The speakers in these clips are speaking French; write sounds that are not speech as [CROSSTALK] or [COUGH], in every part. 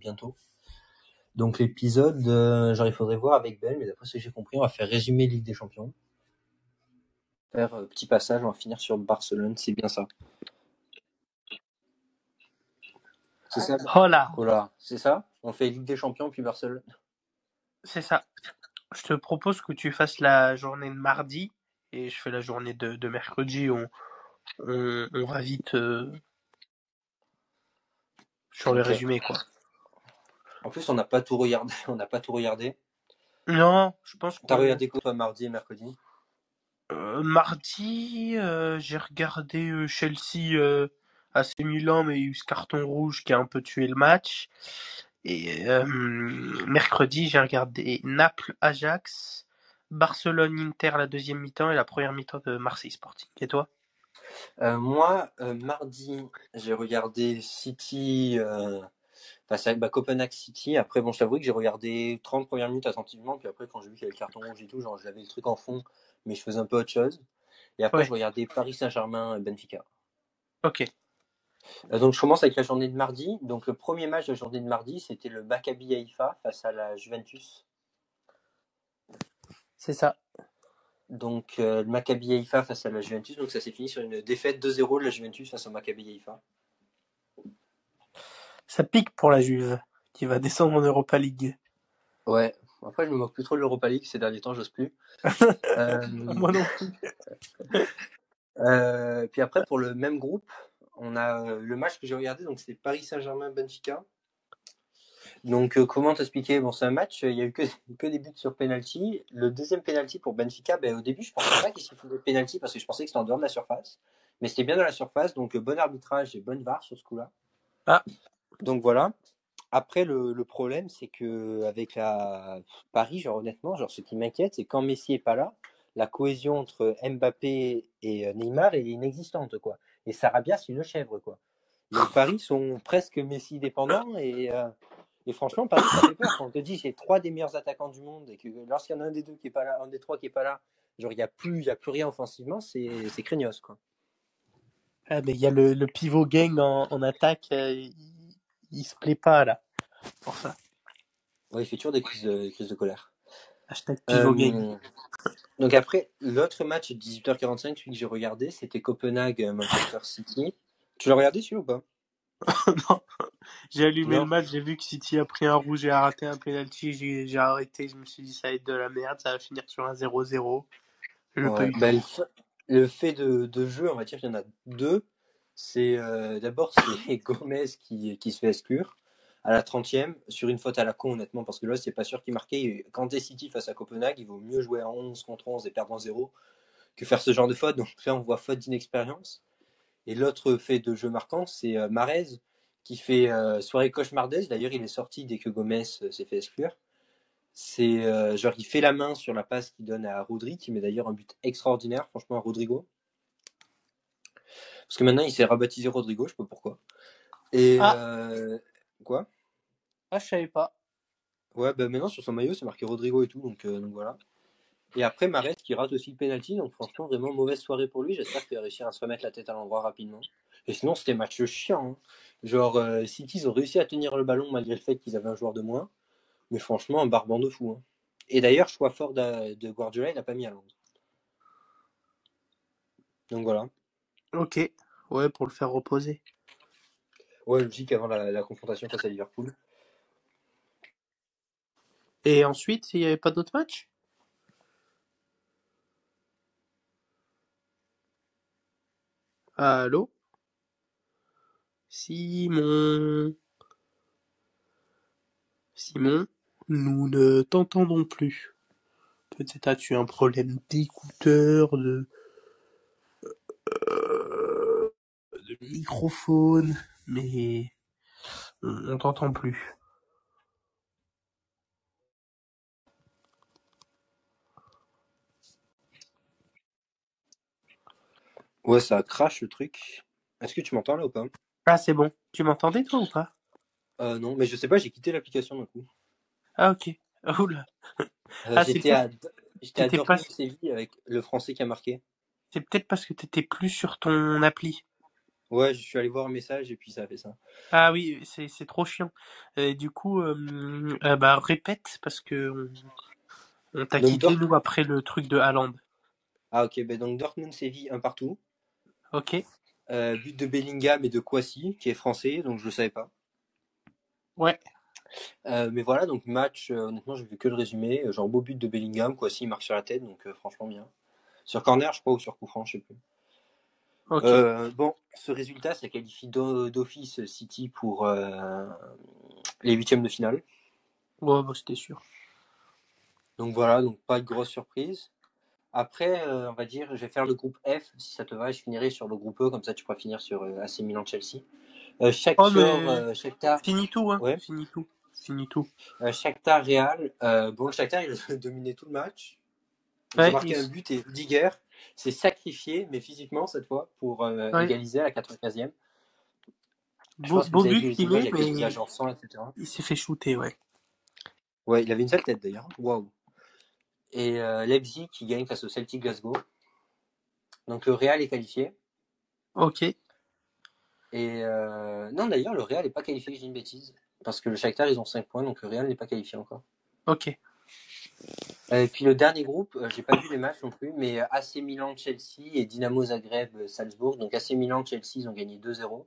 bientôt. Donc l'épisode, euh, genre il faudrait voir avec Ben, mais d'après ce que j'ai compris, on va faire résumer Ligue des Champions. Faire euh, petit passage, on va finir sur Barcelone, c'est bien ça. C'est ça? Oh là, Voilà, c'est ça? On fait Ligue des Champions puis Barcelone. c'est ça. Je te propose que tu fasses la journée de mardi et je fais la journée de, de mercredi. On, on, on va vite euh, sur le résumé, quoi. En plus, on n'a pas tout regardé. [LAUGHS] On n'a pas tout regardé. Non, je pense T'as qu'on regardé quoi toi mardi et mercredi? Euh, mardi, euh, j'ai regardé euh, Chelsea euh, AC Milan, mais il y a eu ce carton rouge qui a un peu tué le match. Et mercredi, j'ai regardé Naples Ajax, Barcelone Inter la deuxième mi-temps et la première mi-temps de Marseille Sporting. Et toi? Moi, mardi, j'ai regardé City face à bah, Copenhague City. Après, bon, je t'avoue que j'ai regardé 30 premières minutes attentivement. Puis après, quand j'ai vu qu'il y avait le carton rouge et tout, genre, j'avais le truc en fond, mais je faisais un peu autre chose. Et après, Ouais. je regardais Paris Saint-Germain Benfica. Ok. Euh, donc, je commence avec la journée de mardi. Donc, le premier match de la journée de mardi, c'était le Maccabi Haïfa face à la Juventus. C'est ça. Donc, euh, le Maccabi Haïfa face à la Juventus. Donc, ça s'est fini sur une défaite 2-0 de la Juventus face au Maccabi Haïfa. Ça pique pour la Juve, qui va descendre en Europa League. Ouais. Après, je me moque plus trop de l'Europa League ces derniers temps, j'ose plus. [LAUGHS] Euh, Moi non plus. [LAUGHS] euh, puis après, pour le même groupe, on a euh, le match que j'ai regardé, donc c'est Paris Saint-Germain-Benfica. Donc, euh, comment t'expliquer? Bon, c'est un match, il y a eu que, [LAUGHS] que des buts sur penalty. Le deuxième penalty pour Benfica, ben, au début, je pensais pas qu'il s'y faisait penalty parce que je pensais que c'était en dehors de la surface. Mais c'était bien dans la surface, donc bon arbitrage et bonne VAR sur ce coup-là. Ah. Donc voilà. Après, le, le problème, c'est que avec la Paris, genre honnêtement, genre ce qui m'inquiète, c'est quand Messi est pas là, la cohésion entre Mbappé et euh, Neymar est inexistante, quoi. Et Sarabia, c'est une chèvre, quoi. Les Paris sont presque Messi dépendants et, euh, et franchement, Paris, ça fait peur. Quand on te dit c'est trois des meilleurs attaquants du monde et que lorsqu'il y en a un des deux qui est pas là, un des trois qui est pas là, genre il y a plus, y a plus rien offensivement, c'est c'est craignos, quoi. Ah, mais il y a le, le pivot gang en, en attaque, euh, il, se plaît pas là. Pour ça. Ouais, il fait toujours des crises de, des crises de colère. Hashtag pivot gang. Euh, donc après, l'autre match 18h45, celui que j'ai regardé, c'était Copenhague-Manchester City. Tu l'as regardé celui ou pas? [LAUGHS] Non. J'ai allumé Non. le match, j'ai vu que City a pris un rouge et a raté un penalty, j'ai j'ai arrêté, je me suis dit ça va être de la merde, ça va finir sur un 0-0. Je Ouais, pas eu bah, le fait de, de jeu, on va dire qu'il y en a deux. C'est euh, d'abord c'est [LAUGHS] Gomez qui, se fait exclure à la 30e sur une faute à la con honnêtement parce que là c'est pas sûr qu'il marquait. Quand t'es City face à Copenhague, il vaut mieux jouer à 11 contre 11 et perdre en 0 que faire ce genre de faute. Donc là on voit faute d'inexpérience. Et l'autre fait de jeu marquant, c'est euh, Marez qui fait euh, soirée cauchemardaise. D'ailleurs il est sorti dès que Gomez s'est fait exclure. C'est genre il fait la main sur la passe qu'il donne à Rodri, qui met d'ailleurs un but extraordinaire, franchement, à Rodrigo. Parce que maintenant il s'est rebaptisé Rodrigo, je sais pas pourquoi. Et Ah. euh, quoi? Ah, je savais pas. Ouais, bah maintenant sur son maillot c'est marqué Rodrigo et tout, donc, euh, donc voilà. Et après Mares qui rate aussi le penalty, donc franchement vraiment mauvaise soirée pour lui. J'espère qu'il va réussir à se remettre la tête à l'endroit rapidement. Et sinon c'était match chiant. hein. Genre euh, City ils ont réussi à tenir le ballon malgré le fait qu'ils avaient un joueur de moins. Mais franchement un barbant de fou. hein. Et d'ailleurs choix fort de, de Guardiola il n'a pas mis à Londres. Donc voilà. Ok, ouais, pour le faire reposer. Ouais logique avant la, la confrontation face à Liverpool. Et ensuite, il n'y avait pas d'autres matchs? Allô? Simon Simon, nous ne t'entendons plus. Peut-être as-tu un problème d'écouteur, de... euh, de microphone, mais on t'entend plus. Ouais ça crache le truc. Est-ce que tu m'entends là ou pas? Ah, c'est bon. Tu m'entendais toi ou pas? Euh, Non mais je sais pas j'ai quitté l'application d'un coup. Ah, ok. [LAUGHS] Oula. Euh, Ah, j'étais à, j'étais à pas- Séville avec le français qui a marqué. C'est peut-être parce que t'étais plus sur ton appli. Ouais, je suis allé voir un message et puis ça a fait ça. Ah oui, c'est c'est trop chiant. Et du coup, euh, euh, bah répète parce que on, on t'a Donc, quitté Dort- nous après le truc de Haaland. Ah ok, ben donc Dortmund-Séville, un partout. Ok. Euh, but de Bellingham et de Kwasi, qui est français, donc je le savais pas. Ouais. Euh, mais voilà, donc match, honnêtement, j'ai vu que le résumé. Genre beau but de Bellingham, Kwasi marque sur la tête, donc franchement bien. Sur corner, je crois, ou sur coup franc, je sais plus. Ok. Euh, bon, ce résultat, ça qualifie d'o- d'office City pour euh, les huitièmes de finale. Ouais, bah, c'était sûr. Donc voilà, donc pas de grosse surprise. Après, euh, on va dire, je vais faire le groupe F, si ça te va, et je finirai sur le groupe E, comme ça tu pourras finir sur AC Milan-Chelsea. Shakhtar, Oh, mais- Shakhtar, Fini tout, hein. Ouais. Fini tout. Fini tout. Shakhtar Real. Bon, Shakhtar, il a [LAUGHS] dominé tout le match. Ils Ouais, ont marqué un but et Digger s'est sacrifié, mais physiquement cette fois, pour euh, Ouais. égaliser à la 95e. Je Beau, pense que beau vous avez vu but qu'il met, il mais sang, s'est fait shooter, ouais. Ouais, il avait une sale tête d'ailleurs. Waouh. Et euh, Leipzig qui gagne face au Celtic Glasgow. Donc le Real est qualifié. Ok. Et euh, non, d'ailleurs, le Real n'est pas qualifié, dis une bêtise. Parce que le Shakhtar, ils ont 5 points, donc le Real n'est pas qualifié encore. Ok. Euh, Et puis le dernier groupe, euh, j'ai pas vu les matchs non plus, mais euh, AC Milan, Chelsea et Dynamo Zagreb, euh, Salzbourg. Donc AC Milan, Chelsea, ils ont gagné 2-0.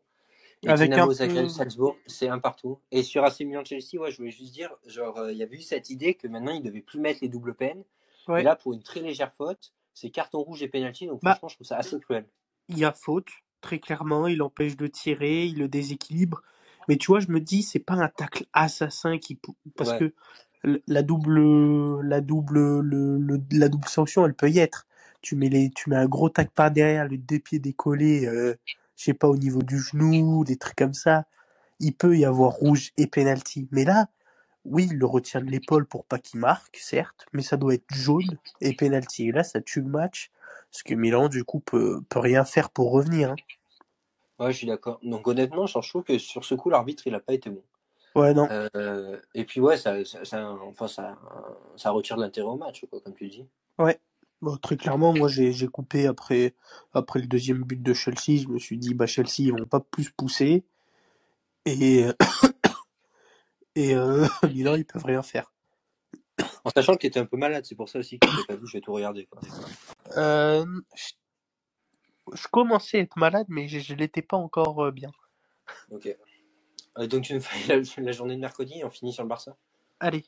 Et Avec Dynamo un Zagreb, Salzbourg, c'est un partout. Et sur AC Milan, Chelsea, ouais, je voulais juste dire, genre, euh, il y avait eu cette idée que maintenant, ils devaient plus mettre les doubles peines. Ouais. Et là, pour une très légère faute, c'est carton rouge et pénalty. Donc Bah. franchement, je trouve ça assez cruel. il y a faute, très clairement, il empêche de tirer, il le déséquilibre. Mais tu vois, je me dis, c'est pas un tacle assassin qui parce Ouais. que la double, la double, le, la double sanction, elle peut y être. Tu mets les, tu mets un gros tac par derrière, le deux pieds décollés, euh, je sais pas au niveau du genou, des trucs comme ça. Il peut y avoir rouge et penalty. Mais là, oui, le retient de l'épaule pour pas qu'il marque, certes, mais ça doit être jaune et penalty. Et là, ça tue le match. Parce que Milan, du coup, peut, peut rien faire pour revenir. hein. Ouais, je suis d'accord. Donc honnêtement, je trouve que sur ce coup, l'arbitre, il a pas été bon. Ouais, non. Euh, et puis ouais, ça, ça, ça- enfin, ça, ça retire de l'intérêt au match, quoi, comme tu dis. Bon, très clairement, moi, j'ai j'ai coupé après, après le deuxième but de Chelsea. Je me suis dit, bah, Chelsea, ils vont pas plus pousser. Et, [COUGHS] et euh, [COUGHS] Milan, ils peuvent rien faire. En sachant que tu étais un peu malade, c'est pour ça aussi que je pas vu, je vais tout regarder. Quoi. Euh, je, je commençais à être malade, mais je, je l'étais pas encore euh, bien. Ok. Euh, donc tu nous fais [LAUGHS] la, la journée de mercredi et on finit sur le Barça? Allez.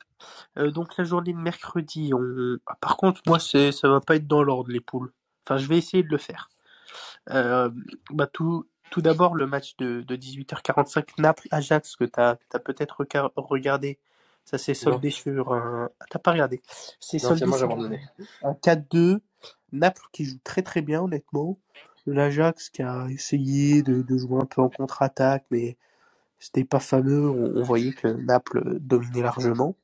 Euh, donc, la journée de mercredi, on... ah, par contre, moi, c'est, ça va pas être dans l'ordre, les poules. Enfin, je vais essayer de le faire. Euh, bah, tout, tout d'abord, le match de, de 18h45 Naples-Ajax que tu as, peut-être regardé. Ça s'est soldé sur un. Ah, t'as pas regardé. C'est soldé sur abandonné. un 4-2. Naples qui joue très très bien, honnêtement. L'Ajax qui a essayé de, de jouer un peu en contre-attaque, mais c'était pas fameux. On, on voyait que Naples dominait largement.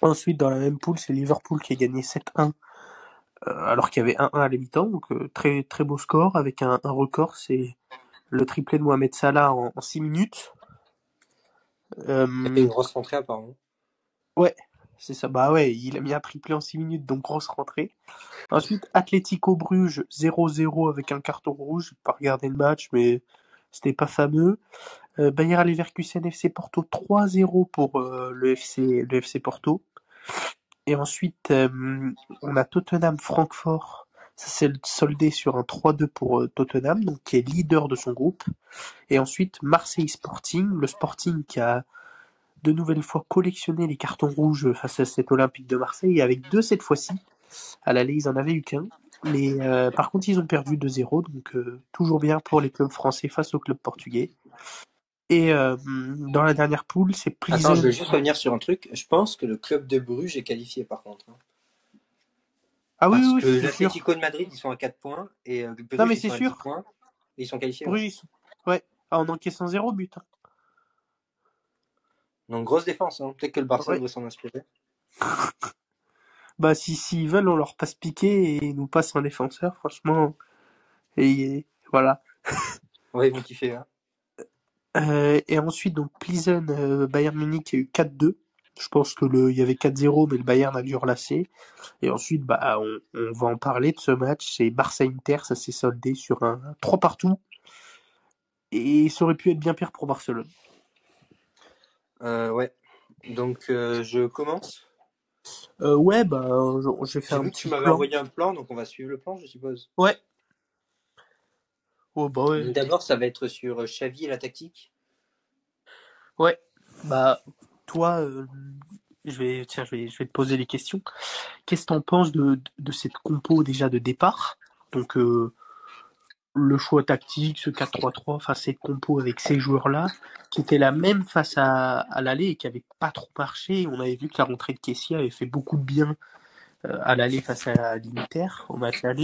Ensuite, dans la même poule, c'est Liverpool qui a gagné 7-1 euh, alors qu'il y avait 1-1 à la mi-temps. Donc, euh, très très beau score avec un, un record. C'est le triplé de Mohamed Salah en, 6 minutes. Euh, C'était une grosse rentrée apparemment. C'est ça, bah ouais, il a mis un triplé en 6 minutes, donc grosse rentrée. Ensuite, Atlético Bruges 0-0 avec un carton rouge. J'ai pas regardé le match, mais c'était pas fameux. Euh, Bayer Leverkusen FC Porto 3-0 pour euh, le, FC, Porto. Et ensuite, euh, on a Tottenham Francfort. Ça s'est soldé sur un 3-2 pour Tottenham, donc qui est leader de son groupe. Et ensuite, Marseille Sporting, le Sporting qui a de nouvelles fois collectionné les cartons rouges face à cet Olympique de Marseille, avec deux cette fois-ci. À l'aller, ils en avaient eu qu'un. Mais par contre, ils ont perdu 2-0, donc toujours bien pour les clubs français face aux clubs portugais. Et euh, dans la dernière poule, c'est Attends, Prison. je vais juste revenir sur un truc. Je pense que le club de Bruges est qualifié par contre. hein. Ah oui, Parce oui, que c'est sûr. l'Atlético de Madrid, ils sont à 4 points et euh, Bruges, Non, mais c'est sûr. 10 points. Et ils sont qualifiés. Bruges, sont- ouais, Ah, en encaissant zéro but. hein. Donc grosse défense. Hein. Peut-être que le Barça Ouais. devrait s'en inspirer. [LAUGHS] Bah, si s'ils veulent, on leur passe piqué et ils nous passe un défenseur, franchement. Et, et voilà. Ouais, ils vont kiffer. Hein. Euh, et ensuite, donc, Plizen, euh, Bayern Munich, il y a eu 4-2. Je pense que le, il y avait 4-0, mais le Bayern a dû relasser. Et ensuite, bah, on, on va en parler de ce match. C'est Barça-Inter, ça s'est soldé sur un 3 partout. Et ça aurait pu être bien pire pour Barcelone. Euh, ouais. Donc, euh, je commence. Euh, ouais, bah, je, je vais faire un vu que petit tu m'avais envoyé un plan, donc on va suivre le plan, je suppose. Ouais. Oh, bah ouais. D'abord, ça va être sur Xavi et la tactique? Ouais. Bah, toi, euh, je vais, tiens, je vais, je vais te poser les questions. Qu'est-ce que t'en penses de, de cette compo déjà de départ? Donc, euh, le choix tactique, ce 4-3-3, enfin, cette compo avec ces joueurs-là, qui était la même face à, à l'aller et qui avait pas trop marché. On avait vu que la rentrée de Kessie avait fait beaucoup de bien euh, à l'aller face à l'Inter, au match aller.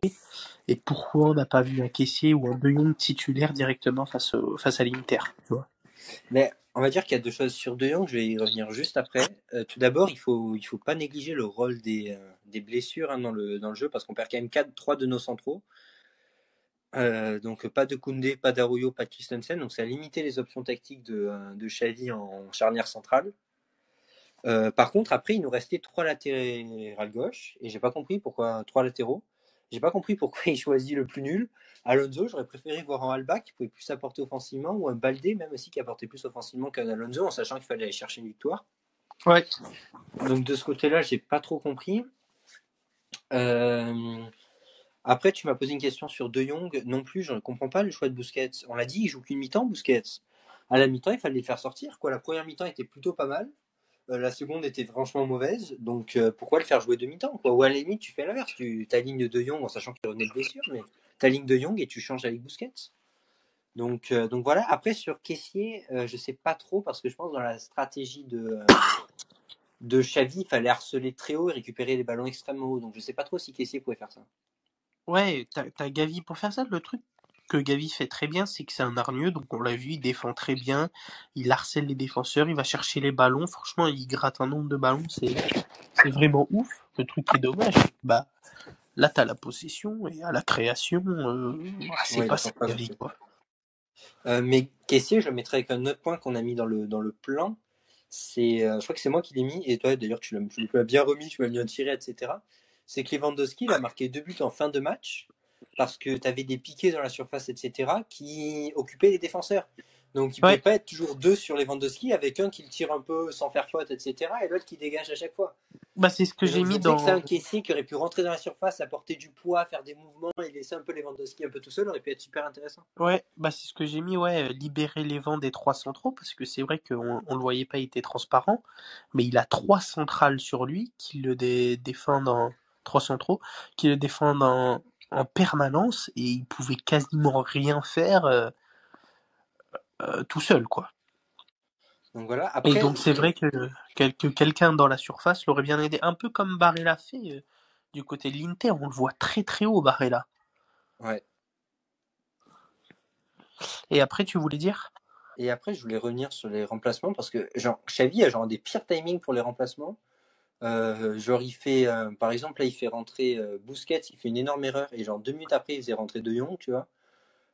Et pourquoi on n'a pas vu un caissier ou un Jong titulaire directement face, à l'Inter? Mais on va dire qu'il y a deux choses sur De Jong, je vais y revenir juste après. Euh, tout d'abord, il il faut pas négliger le rôle des, euh, blessures hein, dans, le, jeu, parce qu'on perd quand même 4, 3 de nos centraux. Euh, donc pas de Koundé, pas d'Arroyo, pas de Christensen, donc ça a limité les options tactiques de, euh, de en charnière centrale. Euh, par contre, après, il nous restait trois latérales gauche, et j'ai pas compris pourquoi trois latéraux. J'ai pas compris pourquoi il choisit le plus nul. Alonso, j'aurais préféré voir un Alba qui pouvait plus apporter offensivement, ou un Baldé même aussi qui apportait plus offensivement qu'un Alonso, en sachant qu'il fallait aller chercher une victoire. Ouais. Donc de ce côté-là, j'ai pas trop compris. Euh, Après, tu m'as posé une question sur De Jong. Non plus, je ne comprends pas le choix de Busquets. On l'a dit, il joue qu'une mi-temps, Busquets. À la mi-temps, il fallait le faire sortir. Quoi. La première mi-temps était plutôt pas mal. Euh, la seconde était franchement mauvaise. Donc euh, pourquoi le faire jouer deux mi-temps quoi? Ou à la limite, tu fais l'inverse. Tu t'alignes De Jong en sachant qu'il revenait de blessure, mais t'alignes De Jong et tu changes avec Busquets. Donc, euh, donc voilà. Après, sur Caissier, euh, je sais pas trop parce que je pense dans la stratégie de, de il fallait harceler très haut et récupérer les ballons extrêmement haut. Donc je sais pas trop si Caissier pouvait faire ça. Ouais, t'as t'as Gavi pour faire ça. Le truc? Que Gavi fait très bien, c'est que c'est un hargneux, donc on l'a vu, il défend très bien, il harcèle les défenseurs, il va chercher les ballons. Franchement, il gratte un nombre de ballons, c'est c'est vraiment ouf. Le truc qui est dommage, bah là t'as la possession et à la création, euh, ah, c'est Ouais, pas ça Gavi quoi. Euh, mais Caissier, je le mettrais avec un autre point qu'on a mis dans le, dans le plan. C'est, euh, je crois que c'est moi qui l'ai mis, et toi d'ailleurs tu l'as tu l'as bien remis, tu m'as mis un tiret, etc. C'est que Lewandowski il a marqué deux buts en fin de match parce que tu avais des piquets dans la surface, etc. qui occupaient les défenseurs. Donc il ne Ouais. pouvait pas être toujours deux sur Lewandowski avec un qui le tire un peu sans faire faute, etc. et l'autre qui dégage à chaque fois. Bah c'est ce que j'ai mis que c'est un dans. caissier qui aurait pu rentrer dans la surface, apporter du poids, faire des mouvements et laisser un peu Lewandowski un peu tout seul, aurait pu être super intéressant. Ouais, bah c'est ce que j'ai mis, ouais, euh, libérer les vents des trois centraux, parce que c'est vrai qu'on on le voyait pas, il était transparent, mais il a trois centrales sur lui qui le dé- défendent en trois centraux, qui le défendent en, en permanence, et il pouvait quasiment rien faire euh, euh, tout seul, quoi. Donc voilà. Et donc c'est vrai que quelqu'un dans la surface l'aurait bien aidé, un peu comme Barella fait euh, du côté de l'Inter, on le voit très très haut, Barella. ouais. Et après, tu voulais dire? Et après, je voulais revenir sur les remplacements parce que genre, Xavi a genre des pires timings pour les remplacements. Euh, genre, il fait, euh, par exemple, là, il fait rentrer euh, Busquets, il fait une énorme erreur et genre deux minutes après, il faisait rentrer De Jong, tu vois.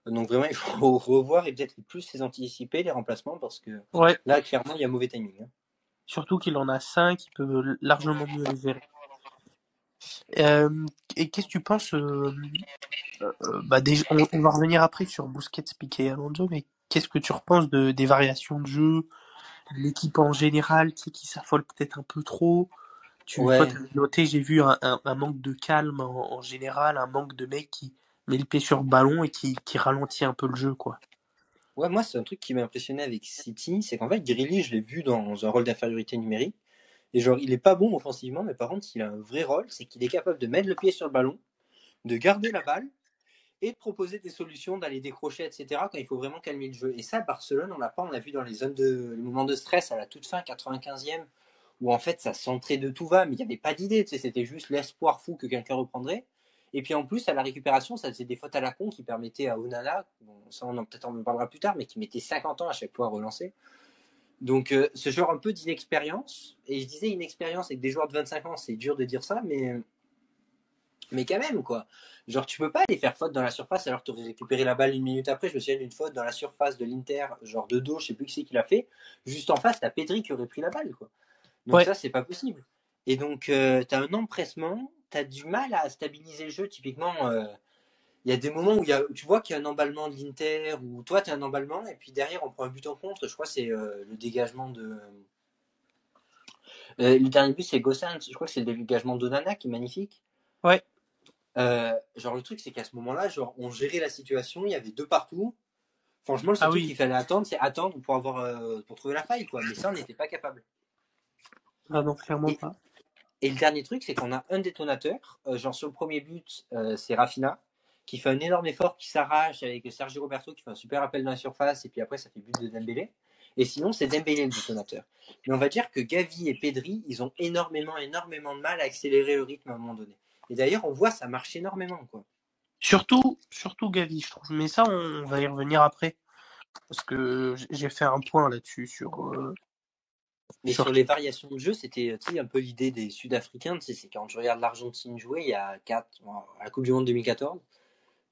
Donc vraiment, il faut [LAUGHS] revoir et peut-être plus les anticiper les remplacements parce que Ouais. là, clairement, il y a mauvais timing. hein. Surtout qu'il en a 5, il peut largement mieux les gérer. Euh, et qu'est-ce que tu penses bah déjà, on, on va revenir après sur Busquets, Piqué et Alonso, mais qu'est-ce que tu repenses de, des variations de jeu, l'équipe en général, sais, qui s'affole peut-être un peu trop? Tu, Ouais. Toi, noté, j'ai vu un, un, un manque de calme en, en général, un manque de mec qui met le pied sur le ballon et qui, qui ralentit un peu le jeu, quoi. Ouais, moi, c'est un truc qui m'a impressionné avec City, c'est qu'en fait, Grealish, je l'ai vu dans un rôle d'infériorité numérique. Et genre, il est pas bon offensivement, mais par contre, il a un vrai rôle, c'est qu'il est capable de mettre le pied sur le ballon, de garder la balle et de proposer des solutions, d'aller décrocher, etc. quand il faut vraiment calmer le jeu. Et ça, Barcelone, on l'a pas, on l'a vu dans les zones de, les moments de stress à la toute fin, 95e, où en fait, ça centrait de tout va, mais il n'y avait pas d'idée, c'était juste l'espoir fou que quelqu'un reprendrait. Et puis en plus, à la récupération, ça faisait des fautes à la con qui permettaient à Onana, ça on en peut-être en parlera plus tard, mais qui mettait 50 ans à chaque fois à relancer. Donc euh, ce genre un peu d'inexpérience, et je disais inexpérience avec des joueurs de 25 ans, c'est dur de dire ça, mais mais quand même quoi. Genre tu peux pas aller faire faute dans la surface alors que tu récupéré la balle une minute après. Je me souviens d'une faute dans la surface de l'Inter, genre de dos, je sais plus qui c'est qui l'a fait. Juste en face, t'as Pedri qui aurait pris la balle quoi. Donc Ouais. ça c'est pas possible. Et donc euh, t'as un empressement, t'as du mal à stabiliser le jeu. Typiquement, euh, il y a des moments où y a, tu vois qu'il y a un emballement de l'Inter, ou toi tu as un emballement, et puis derrière on prend un but en contre. Je crois que c'est euh, le dégagement de. Euh, le dernier but c'est Gossens, je crois que c'est le dégagement d'Onana qui est magnifique. Ouais. Euh, genre le truc c'est qu'à ce moment-là, genre on gérait la situation, il y avait deux partout. Franchement, le seul Ah truc oui. qu'il fallait attendre, c'est attendre pour avoir euh, pour trouver la faille, quoi. Mais ça, on n'était pas capable. Ah non, clairement Et- pas. Et le dernier truc, c'est qu'on a un détonateur. Euh, genre sur le premier but, euh, c'est Rafina qui fait un énorme effort, qui s'arrache avec Sergio Roberto qui fait un super appel dans la surface, et puis après ça fait but de Dembélé. Et sinon, c'est Dembélé le détonateur. Mais on va dire que Gavi et Pedri, ils ont énormément, énormément de mal à accélérer le rythme à un moment donné. Et d'ailleurs, on voit ça marche énormément, quoi. Surtout, surtout Gavi, je trouve. Mais ça, on va y revenir après. Parce que j'ai fait un point là-dessus sur. euh, Mais Sur- les variations de jeu, c'était un peu l'idée des Sud-Africains. C'est quand je regarde l'Argentine jouer il y a 4, à la Coupe du Monde 2014.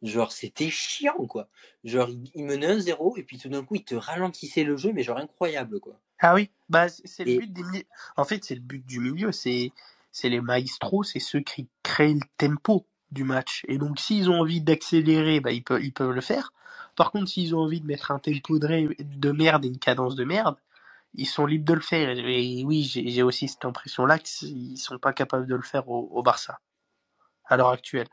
Genre, c'était chiant, quoi. Genre, il, il menait 1-0 et puis tout d'un coup, il te ralentissait le jeu, mais genre incroyable, quoi. Ah oui, bah c'est le but des En fait, c'est le but du milieu, c'est les maestros, c'est ceux qui créent le tempo du match. Et donc, s'ils ont envie d'accélérer, bah ils peuvent ils peuvent le faire. Par contre, s'ils ont envie de mettre un tempo de merde et une cadence de merde, ils sont libres de le faire. Et oui, j'ai aussi cette impression-là qu'ils sont pas capables de le faire au, au Barça à l'heure actuelle.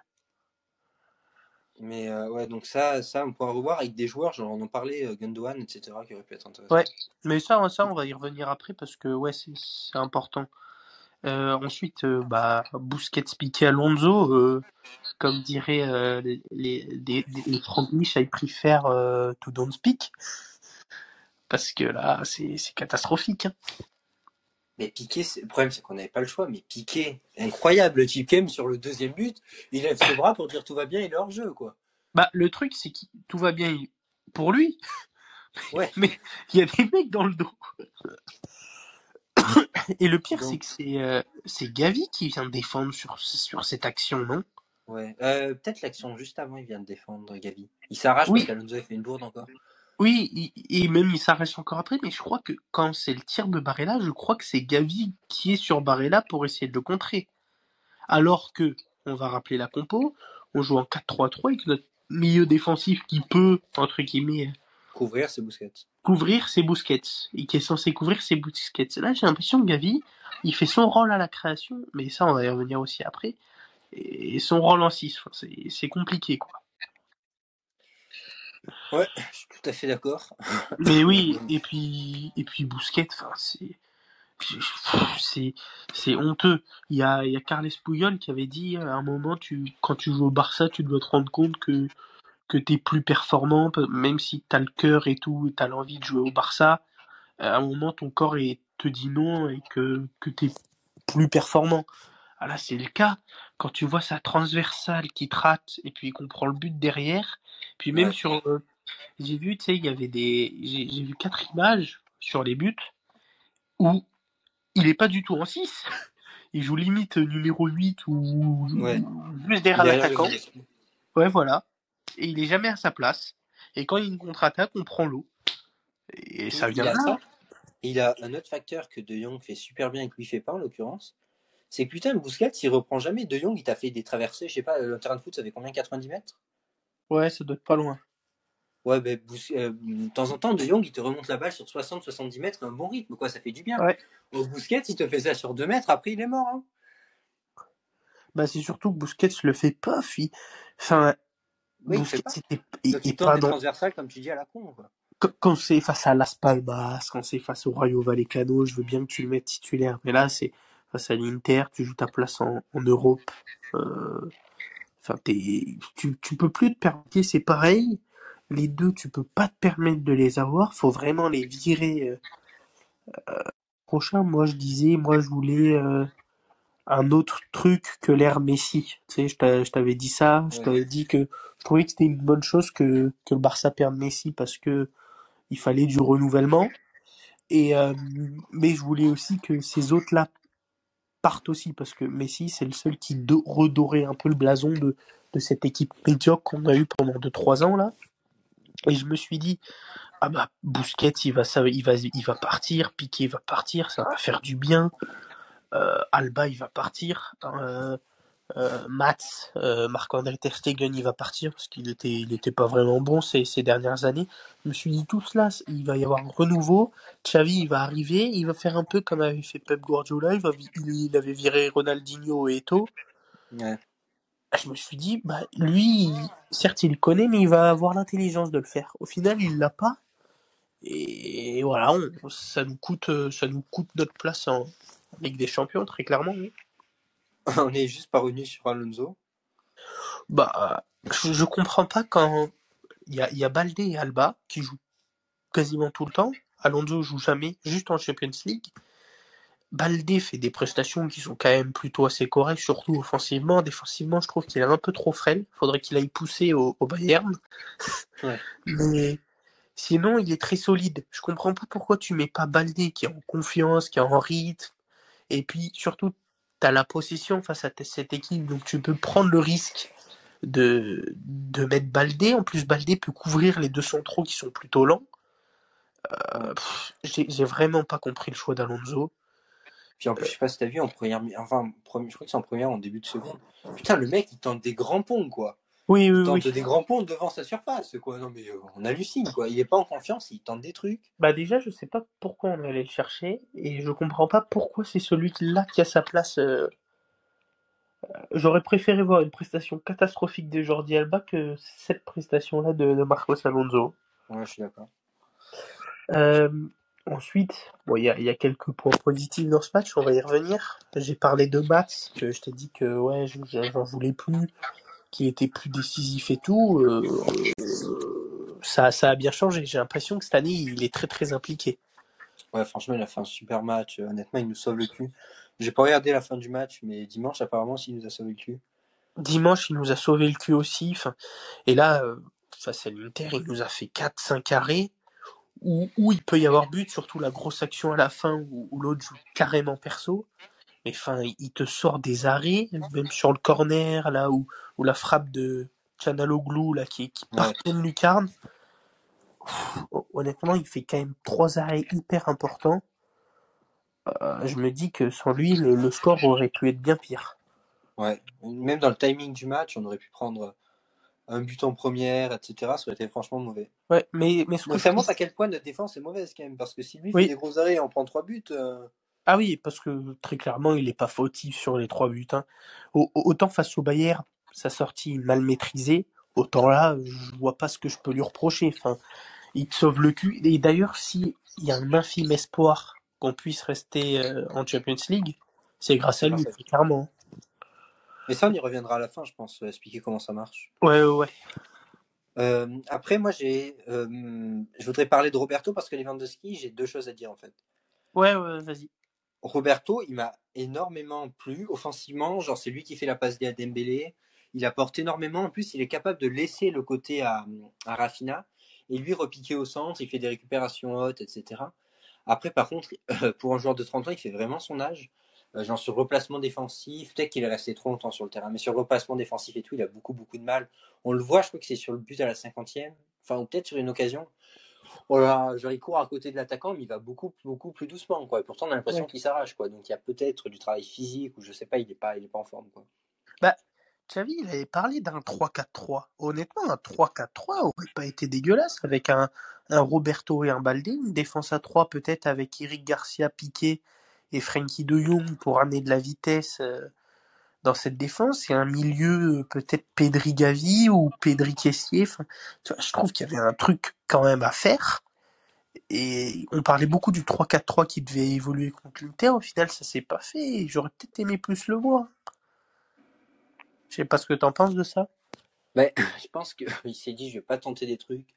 Mais euh, ouais, donc ça, ça, on pourra revoir avec des joueurs, genre on en parlait, euh, Gundogan, etc., qui aurait pu être intéressant. Ouais. Mais ça, ça, on va y revenir après parce que ouais, c'est important. Euh, ensuite, euh, bah, Busquets, Piqué, Alonso, euh, comme diraient les, les, des- les Franglish, I prefer to don't speak. Parce que là, c'est catastrophique. hein. Mais Piqué, le problème, c'est qu'on n'avait pas le choix. Mais Piqué, incroyable, le type sur le deuxième but, il lève ses bras pour dire tout va bien, il est hors jeu, quoi. Bah, le truc, c'est que tout va bien pour lui. Ouais. [LAUGHS] Mais il y a des mecs dans le dos. Et le pire, c'est que c'est euh, c'est Gavi qui vient défendre sur, sur cette action, non? Ouais. Euh, Peut-être l'action juste avant, il vient de défendre Gavi. Il s'arrache Oui. parce qu'Alonso a fait une bourde encore. Oui, et même il s'arrête encore après, mais je crois que quand c'est le tir de Barella, je crois que c'est Gavi qui est sur Barella pour essayer de le contrer. Alors que, on va rappeler la compo, on joue en 4-3-3 avec notre milieu défensif qui peut, entre guillemets, Couvrir, c'est Busquets. couvrir ses Busquets, et qui est censé couvrir ses Busquets. Là, j'ai l'impression que Gavi, il fait son rôle à la création, mais ça, on va y revenir aussi après, et son rôle en 6, enfin, c'est c'est compliqué, quoi. Ouais, je suis tout à fait d'accord. [LAUGHS] Mais oui, et puis, et puis Bousquet, enfin, c'est, c'est, c'est honteux. Il y a, il y a Carles Puyol qui avait dit à un moment, tu, quand tu joues au Barça, tu dois te rendre compte que, que t'es plus performant, même si t'as le cœur et tout, t'as l'envie de jouer au Barça. À un moment, ton corps est- te dit non et que, que t'es plus performant. Ah là, c'est le cas. Quand tu vois sa transversale qui te rate et puis qu'on prend le but derrière, puis même Ouais. sur, euh, j'ai vu, tu sais, il y avait des, j'ai vu quatre images sur les buts où il est pas du tout en 6. [LAUGHS] Il joue limite numéro 8 ou Ouais. juste derrière l'attaquant. Ouais, voilà. Et il est jamais à sa place. Et quand il y a une contre-attaque, on prend l'eau. Et ça vient de ça. Il a un autre facteur que De Jong fait super bien et que lui fait pas en l'occurrence. C'est que putain, Busquets, il reprend jamais. De Jong, il t'a fait des traversées. Je sais pas, le terrain de foot, ça fait combien? 90 mètres? Ouais, ça doit être pas loin. Ouais, ben, euh, de temps en temps, De Jong, il te remonte la balle sur 60-70 mètres, un bon rythme, quoi, ça fait du bien. Ouais. Au Busquets, il te fait ça sur 2 mètres, après, il est mort. Hein. Bah, c'est surtout que Busquets le fait pas, fi. Enfin, Oui, il Busquets, fait pas. il dans, transversales, comme tu dis, à la con, quoi. quand- quand c'est face à Las Palmas, quand c'est face au Rayo Vallecano, je veux bien que tu le mettes titulaire. Mais là, c'est face à l'Inter, tu joues ta place en, en Europe. Euh, Enfin, tu, tu peux plus te permettre, c'est pareil. Les deux, tu peux pas te permettre de les avoir. Faut vraiment les virer. euh, euh, prochain, moi, je disais, moi, je voulais euh, un autre truc que l'ère Messi. Tu sais, je t'a- je t'avais dit ça. Je Ouais. t'avais dit que je trouvais que c'était une bonne chose que, que le Barça perde Messi parce que il fallait du renouvellement. Et euh, mais je voulais aussi que ces autres-là partent aussi parce que Messi c'est le seul qui do- redorait un peu le blason de, de cette équipe médiocre qu'on a eu pendant 2-3 ans là. Et je me suis dit ah bah Busquets il va ça il va il va partir, Piqué va partir, ça va faire du bien. Euh, Alba il va partir. Euh, euh, Mats, euh, Marc-André Ter Stegen, il va partir parce qu'il était, il était pas vraiment bon ces, ces dernières années. Je me suis dit tout cela, il va y avoir un renouveau. Xavi, il va arriver, il va faire un peu comme avait fait Pep Guardiola, il, va, il, il avait viré Ronaldinho et. Ouais. Je me suis dit, bah lui, il- certes il connaît, mais il va avoir l'intelligence de le faire. Au final, il l'a pas. Et voilà, on- ça nous coûte, euh, ça nous coûte notre place en Ligue des Champions, très clairement. oui. [LAUGHS] On est juste parvenu sur Alonso. Bah, je, je comprends pas quand il y a, il y a Baldé et Alba qui jouent quasiment tout le temps. Alonso joue jamais, juste en Champions League. Baldé fait des prestations qui sont quand même plutôt assez correctes, surtout offensivement. Défensivement, je trouve qu'il est un peu trop frêle. Faudrait qu'il aille pousser au, au Bayern. [LAUGHS] Ouais. Mais sinon, il est très solide. Je comprends pas pourquoi tu mets pas Baldé qui est en confiance, qui est en rythme. Et puis, surtout, tu as la possession face à cette équipe, donc tu peux prendre le risque de, de mettre Baldé. En plus, Baldé peut couvrir les deux centraux qui sont plutôt lents. Euh, J'ai vraiment pas compris le choix d'Alonso. Puis en plus, je sais pas si t'as vu en première, mi- enfin, je crois que c'est en première, en début de seconde. Putain, le mec, il tente des grands ponts, quoi. Oui, Il tente oui. des grands ponts devant sa surface, quoi. Non, mais euh, on hallucine, quoi. Il est pas en confiance, il tente des trucs. Bah déjà, je sais pas pourquoi on allait le chercher et je comprends pas pourquoi c'est celui-là qui a sa place. euh. J'aurais préféré voir une prestation catastrophique de Jordi Alba que cette prestation-là de, de Marcos Alonso. Ouais, je suis d'accord. Euh, ensuite, bon, il y a, il y a quelques points positifs dans ce match, on va y revenir. J'ai parlé de Mats, que je t'ai dit que ouais, je- je- j'en voulais plus, qui était plus décisif et tout. Euh, euh, ça, ça a bien changé. J'ai l'impression que cette année, il est très très impliqué. Ouais, franchement, il a fait un super match. Euh, Honnêtement, il nous sauve le cul. J'ai pas regardé la fin du match, mais dimanche, apparemment, s'il nous a sauvé le cul. Dimanche, il nous a sauvé le cul aussi. Enfin, et là, euh, face à l'Inter, il nous a fait 4-5 arrêts où, où il peut y avoir but, surtout la grosse action à la fin où, où l'autre joue carrément perso. Mais enfin, il- te sort des arrêts, même sur le corner, là où, où la frappe de Chanaloglu, là, qui, qui part Ouais. pleine lucarne. Pff, Honnêtement, il fait quand même trois arrêts hyper importants. Euh, je me dis que sans lui, le, le score aurait pu être bien pire. Ouais. Même dans le timing du match, on aurait pu prendre un but en première, etc. Ça aurait été franchement mauvais. Ouais, mais, mais ce Donc ça montre à quel point notre défense est mauvaise quand même. Parce que si lui Oui. fait des gros arrêts et on prend trois buts, euh, Ah oui, parce que très clairement, il n'est pas fautif sur les trois buts. hein. Au- au- Autant face au Bayern, sa sortie mal maîtrisée, autant là, je vois pas ce que je peux lui reprocher. Enfin, il te sauve le cul. Et d'ailleurs, s'il y a un infime espoir qu'on puisse rester euh, en Champions League, c'est grâce à lui, Grâce à lui. très clairement. Mais ça, on y reviendra à la fin, je pense, euh, expliquer comment ça marche. Ouais, ouais, ouais. Euh, après, moi, j'ai, euh, je voudrais parler de Roberto parce que Lewandowski, j'ai deux choses à dire en fait. Ouais, ouais, vas-y. Roberto, il m'a énormément plu offensivement. Genre, c'est lui qui fait la passe D à Dembélé. Il apporte énormément. En plus, il est capable de laisser le côté à, à et lui repiquer au centre. Il fait des récupérations hautes, etc. Après, par contre, [CLEARS THROAT] pour un joueur de 30 ans, il fait vraiment son âge. Euh, genre sur replacement défensif, peut-être qu'il est resté trop longtemps sur le terrain, mais sur replacement défensif et tout, il a beaucoup, beaucoup de mal. On le voit, je crois que c'est sur le but à la 50e, enfin, ou peut-être sur une occasion. Voilà, court à côté de l'attaquant, mais il va beaucoup, beaucoup plus doucement, quoi. Et pourtant, on a l'impression Ouais. qu'il s'arrache, quoi. Donc il y a peut-être du travail physique, ou je sais pas, il est pas, il est pas en forme, quoi. Xavi, il avait parlé d'un 3-4-3. Honnêtement, un 3-4-3 aurait pas été dégueulasse avec un, un Roberto et un Baldé, une défense à 3 peut-être avec Eric Garcia, Piqué et Frankie de Jong pour amener de la vitesse euh, dans cette défense et un milieu euh, peut-être Pedri Gavi ou Pedri Kessier. Enfin, tu je trouve qu'il y avait un truc quand même à faire. Et on parlait beaucoup du 3-4-3 qui devait évoluer contre l'Inter. Au final, ça s'est pas fait. J'aurais peut-être aimé plus le voir. Je sais pas ce que t'en penses de ça. Ouais, [CLEARS THROAT] je pense qu'il [LAUGHS] s'est dit, je vais pas tenter des trucs.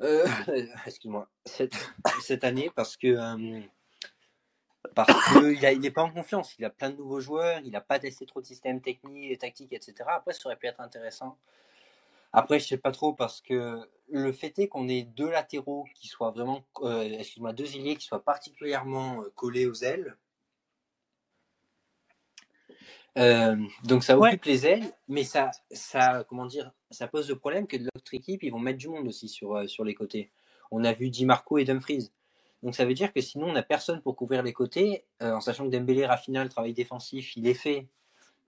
Euh, [LAUGHS] excuse-moi, cette, cette année, parce que, euh, parce que il, a- il est pas en confiance. Il a plein de nouveaux joueurs, il a pas testé trop de systèmes techniques, tactiques, etc. Après, ça aurait pu être intéressant. Après, je sais pas trop parce que le fait est qu'on ait deux latéraux qui soient vraiment, euh, excuse-moi, deux ailiers qui soient particulièrement euh, collés aux ailes. Euh, donc ça Ouais. occupe les ailes, mais ça, ça, comment dire, ça pose le problème que de l'autre équipe, ils vont mettre du monde aussi sur, euh, sur les côtés. On a vu Di Marco et Dumfries. Donc ça veut dire que sinon on n'a personne pour couvrir les côtés, euh, en sachant que Dembélé, Rafinha, le travail défensif, il est fait.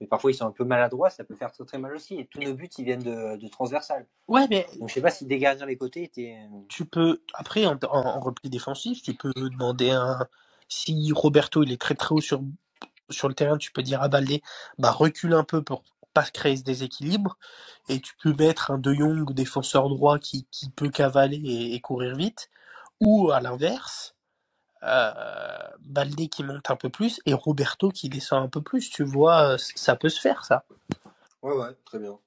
mais parfois ils sont un peu maladroits, ça peut faire très très mal aussi. Et tous nos buts, ils viennent de, de transversal. Ouais, mais Donc je sais pas si gardiens les côtés étaient. tu peux, après, en, en- en repli défensif, tu peux demander un, si Roberto, il est très très haut sur, sur le terrain, tu peux dire à Baldé, bah, recule un peu pour pas créer ce déséquilibre, et tu peux mettre un De Jong, défenseur droit, qui, qui peut cavaler et, et courir vite, ou à l'inverse, euh, Baldé qui monte un peu plus, et Roberto qui descend un peu plus, tu vois, euh, ça peut se faire, ça. Ouais, ouais, très bien.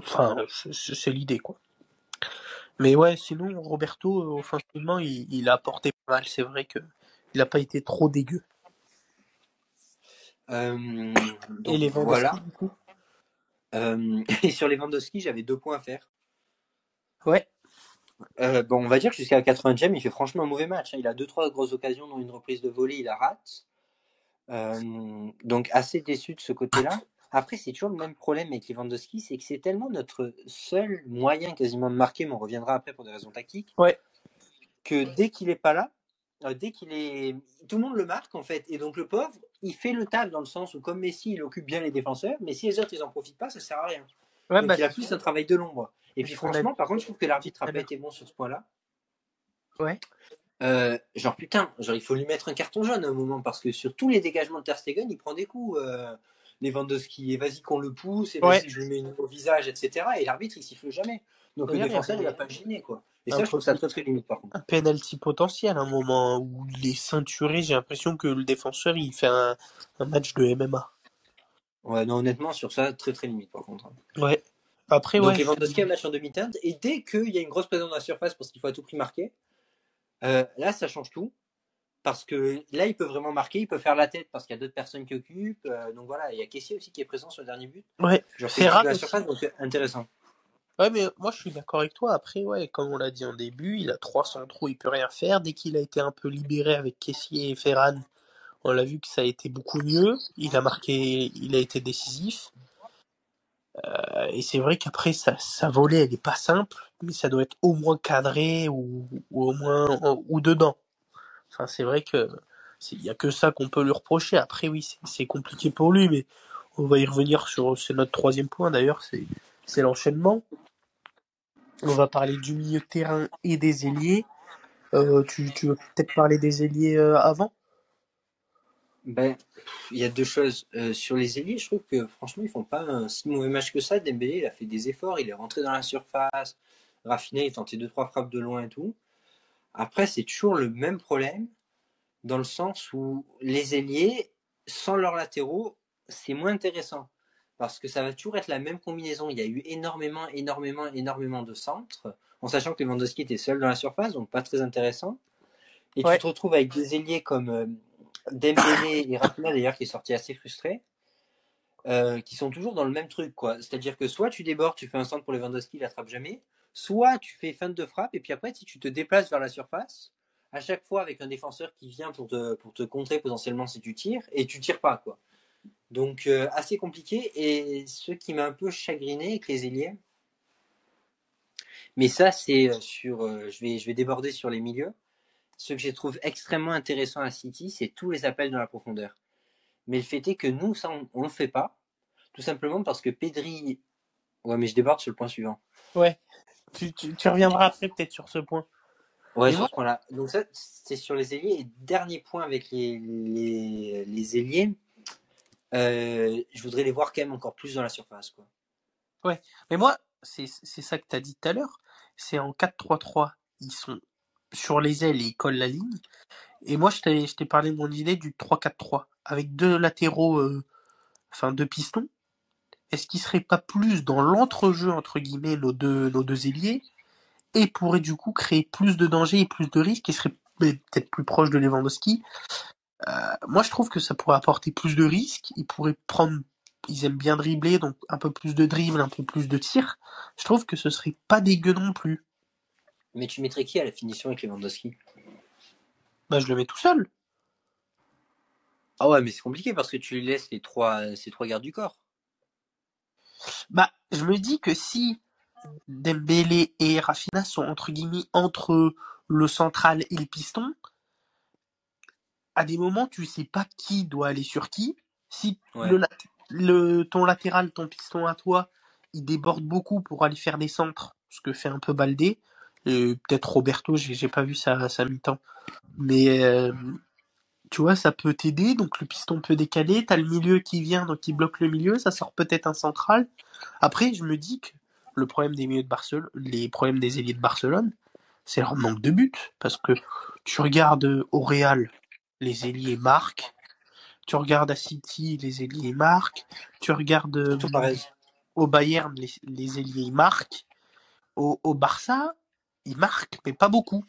Enfin, c'est- l'idée, quoi. Mais ouais, sinon, Roberto, euh, offensivement, il, il a apporté pas mal. C'est vrai que il a pas été trop dégueu. Euh, donc, Et les voilà. du coup? Euh, [LAUGHS] et sur les Lewandowski, j'avais deux points à faire. Ouais, Euh, bon, on va dire que jusqu'à la 80e, il fait franchement un mauvais match. hein. Il a deux trois grosses occasions, dont une reprise de volée, il la rate. Euh, donc assez déçu de ce côté-là. Après, c'est toujours le même problème avec Lewandowski, c'est que c'est tellement notre seul moyen quasiment de marquer, mais on reviendra après pour des raisons tactiques, ouais, que dès qu'il est pas là, euh, dès qu'il est, tout le monde le marque en fait, et donc le pauvre, il fait le taf dans le sens où comme Messi, il occupe bien les défenseurs, mais si les autres ils en profitent pas, ça sert à rien. Ouais, Donc bah, il a plus un travail de l'ombre. Et puis franchement, par contre, je trouve que l'arbitre a tout à pas été bon sur ce point-là. ouais, Euh, genre putain, genre il faut lui mettre un carton jaune à un moment parce que sur tous les dégagements de Ter Stegen, il prend des coups. Euh, Lewandowski, et vas-y qu'on le pousse, et vas-y Ouais. je lui mets une au visage, etc. Et l'arbitre il siffle jamais. Donc le il y défenseur il a pas gêné quoi. Et un ça je trouve ça très très limite par contre. un penalty potentiel, un moment où il est ceinturé. J'ai l'impression que le défenseur, il fait un, un match de MMA. Ouais, non honnêtement sur ça très très limite par contre. hein. Ouais. Après, Donc ouais, Lewandowski a un match en demi-teinte et dès qu'il y a une grosse présence dans la surface parce qu'il faut à tout prix marquer, euh, là ça change tout. Parce que là, il peut vraiment marquer, il peut faire la tête parce qu'il y a d'autres personnes qui occupent. euh, donc voilà, il y a Kessier aussi qui est présent sur le dernier but. ouais. C'est la aussi. surface, donc c'est intéressant. Ouais, mais moi je suis d'accord avec toi. Après, ouais, comme on l'a dit en début, il a 300 trous, il peut rien faire. Dès qu'il a été un peu libéré avec Kessier et Ferran, on l'a vu que ça a été beaucoup mieux. Il a marqué, il a été décisif. Euh, et c'est vrai qu'après, sa, volée, elle est pas simple, mais ça doit être au moins cadré ou, ou au moins ou dedans. Enfin, c'est vrai que il y a que ça qu'on peut lui reprocher. Après, oui, c'est- compliqué pour lui, mais on va y revenir sur c'est notre troisième point d'ailleurs, c'est c'est l'enchaînement. On va parler du milieu de terrain et des ailiers. Euh, tu, tu veux peut-être parler des ailiers euh, avant? Ben, il y a deux choses. Euh, sur les ailiers, je trouve que franchement, ils font pas un si mauvais match que ça. Dembélé, il a fait des efforts, il est rentré dans la surface. Raffiné, il a tenté deux, trois frappes de loin et tout. Après, c'est toujours le même problème, dans le sens où les ailiers, sans leurs latéraux, c'est moins intéressant. Parce que ça va toujours être la même combinaison. Il y a eu énormément, énormément, énormément de centres, en sachant que Lewandowski était seul dans la surface, donc pas très intéressant. Et Ouais. tu te retrouves avec des ailiers comme euh, Dembélé et Rafinha d'ailleurs qui est sorti assez frustré, euh, qui sont toujours dans le même truc quoi. C'est-à-dire que soit tu débordes, tu fais un centre pour Lewandowski, il attrape jamais, soit tu fais feinte de frappe et puis après si tu te déplaces vers la surface, à chaque fois avec un défenseur qui vient pour te, pour te contrer potentiellement si tu tires et tu tires pas quoi. Donc euh, assez compliqué et ce qui m'a un peu chagriné avec les ailiers, mais ça c'est euh, sur, je vais je vais déborder sur les milieux. Ce que je trouve extrêmement intéressant à City, c'est tous les appels dans la profondeur. Mais le fait est que nous, ça, on ne le fait pas. Tout simplement parce que Pedri. Ouais, mais je déborde sur le point suivant. Ouais. Tu, tu, tu reviendras après peut-être sur ce point. Ouais, sur ce point-là. Donc, ça, c'est sur les ailiers. Et dernier point avec les, les, les ailiers, euh, je voudrais les voir quand même encore plus dans la surface. Quoi. Mais moi, c'est c'est ça que tu as dit tout à l'heure. C'est en 4-3-3. Ils sont sur les ailes et ils collent la ligne. Et moi, je t'ai je t'ai parlé de mon idée du 3-4-3. Avec deux latéraux, euh, enfin deux pistons. Est-ce qu'il serait pas plus dans l'entrejeu, entre guillemets, nos deux, nos deux ailiers et pourrait du coup créer plus de danger et plus de risques et serait peut-être plus proche de Lewandowski? Euh, Moi, je trouve que ça pourrait apporter plus de risques. Ils pourraient prendre ils aiment bien dribbler, donc un peu plus de dribble, un peu plus de tir. Je trouve que ce serait pas dégueu non plus. Mais tu mettrais qui à la finition avec Lewandowski? Bah, je le mets tout seul. Ah ouais, mais c'est compliqué parce que tu lui laisses les trois, ces trois gardes du corps. Bah, je me dis que si Dembélé et Rafinha sont entre guillemets entre le central et le piston, à des moments tu sais pas qui doit aller sur qui. Si Ouais. le lat- le, ton latéral, ton piston à toi, il déborde beaucoup pour aller faire des centres, ce que fait un peu Baldé. Peut-être Roberto, j'ai pas vu sa, sa mi-temps. Mais euh, tu vois, ça peut t'aider, donc le piston peut décaler, t'as le milieu qui vient, donc il bloque le milieu, ça sort peut-être un central. Après, je me dis que le problème des milieux de Barcelone, les problèmes des ailiers de Barcelone, c'est leur manque de but. Parce que tu regardes au Real, les ailiers marquent. Tu regardes à City, les ailiers marquent. Tu regardes euh, au Bayern, les, les ailiers marquent. Au, au Barça, ils marquent, mais pas beaucoup.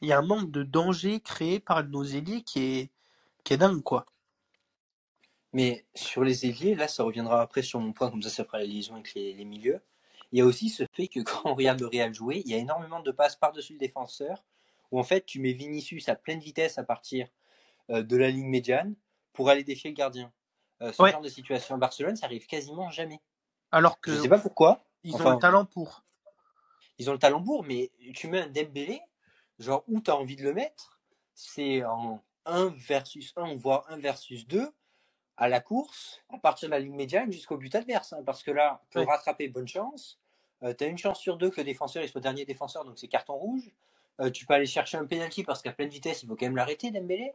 Il y a un manque de danger créé par nos ailiers qui est, qui est dingue, quoi. Mais sur les ailiers, là, ça reviendra après sur mon point, comme ça, ça fera la liaison avec les, les milieux. Il y a aussi ce fait que [LAUGHS] quand on regarde le Real jouer, il y a énormément de passes par-dessus le défenseur, où en fait, tu mets Vinicius à pleine vitesse à partir euh, de la ligne médiane pour aller défier le gardien. Euh, ce Ouais. genre de situation à Barcelone, ça arrive quasiment jamais. Alors que Je sais pas pourquoi. ils ont le talent pour. Ils ont le talent pour, mais tu mets un Dembélé, genre où tu as envie de le mettre, c'est en 1 versus 1, voire 1 versus 2, à la course, à partir de la ligne médiane jusqu'au but adverse. hein, parce que là, pour rattraper, bonne chance. tu as une chance sur deux que le défenseur il soit dernier défenseur, donc c'est carton rouge. Euh, tu peux aller chercher un penalty parce qu'à pleine vitesse, il faut quand même l'arrêter, Dembélé.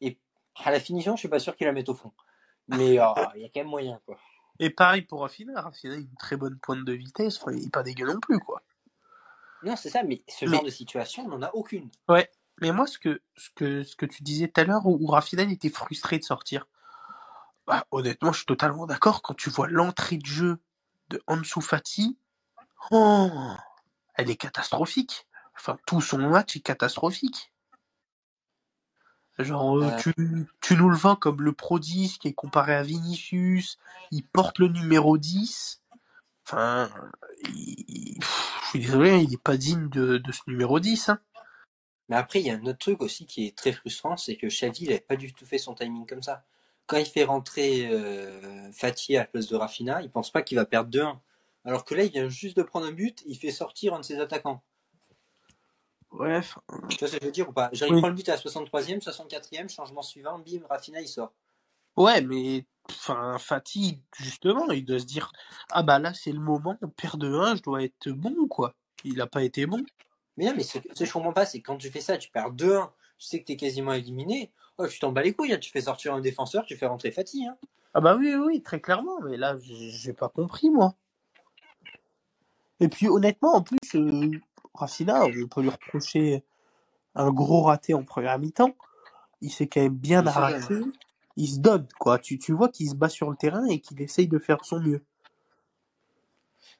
Et à la finition, je suis pas sûr qu'il la mette au fond. Mais euh, [LAUGHS] il y a quand même moyen, quoi. Et pareil pour Rafinha. Rafinha a une très bonne pointe de vitesse. Il est pas dégueu non plus, quoi. Non, c'est ça, mais ce Mais- genre de situation, on n'en a aucune. Ouais. Mais moi, ce que, ce que, ce que tu disais tout à l'heure, où, où était frustré de sortir, bah, honnêtement, je suis totalement d'accord. Quand tu vois l'entrée de jeu de Ansu Fati, oh, elle est catastrophique. Enfin, tout son match est catastrophique. Genre, euh, Euh. tu, tu nous le vends comme le prodige qui est comparé à Vinicius, il porte le numéro 10. Enfin, il- je suis désolé, il n'est pas digne de, de ce numéro 10. Hein. Mais après, il y a un autre truc aussi qui est très frustrant, c'est que Xavi, il n'avait pas du tout fait son timing comme ça. Quand il fait rentrer euh, Fati à la place de Rafinha, il pense pas qu'il va perdre 2-1. Alors que là, il vient juste de prendre un but, il fait sortir un de ses attaquants. Ouais, enfin, Tu vois ce que je veux dire ou pas? Genre, il Oui. prend le but à la 63e, 64e, changement suivant, bim, Rafinha, il sort. Ouais, mais enfin, Fatih, justement, il doit se dire Ah bah là, c'est le moment, on perd de 1, je dois être bon, quoi. Il n'a pas été bon. Mais non, mais ce ce que je comprends pas, c'est que quand tu fais ça, tu perds 2-1, tu sais que tu es quasiment éliminé. Oh, tu t'en bats les couilles, hein, tu fais sortir un défenseur, tu fais rentrer Fati. Hein. Ah bah oui, oui, très clairement, mais là, j'ai pas compris, moi. Et puis, honnêtement, en plus, euh, Rafinha, on peut lui reprocher un gros raté en première mi-temps. Il s'est quand même bien arraché. Il se donne, quoi. Tu, tu vois qu'il se bat sur le terrain et qu'il essaye de faire de son mieux.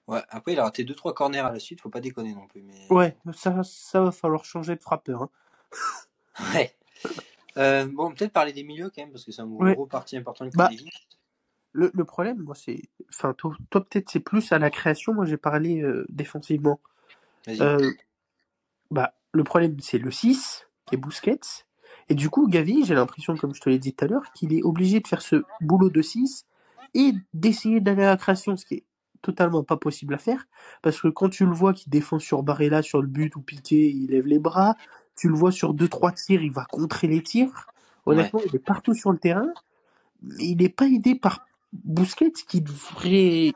Ouais, après, il a raté 2-3 corners à la suite, faut pas déconner non plus. Mais... Ouais, ça, ça va falloir changer de frappeur. Hein. [LAUGHS] Ouais. Euh, bon, peut-être parler des milieux quand même, parce que c'est un gros, Ouais. gros parti important du Bah. Le, le problème, moi, c'est. Enfin, toi, toi, peut-être, c'est plus à la création. Moi, j'ai parlé euh, défensivement. Euh, bah, le problème, c'est le 6, qui est Busquets. Et du coup, Gavi, j'ai l'impression, comme je te l'ai dit tout à l'heure, qu'il est obligé de faire ce boulot de 6 et d'essayer d'aller à la création, ce qui est totalement pas possible à faire. Parce que quand tu le vois qui défend sur Barella sur le but ou Piqué, il lève les bras. Tu le vois sur 2-3 tirs, il va contrer les tirs. Honnêtement, il est partout sur le terrain. Mais il n'est pas aidé par Busquets qui devrait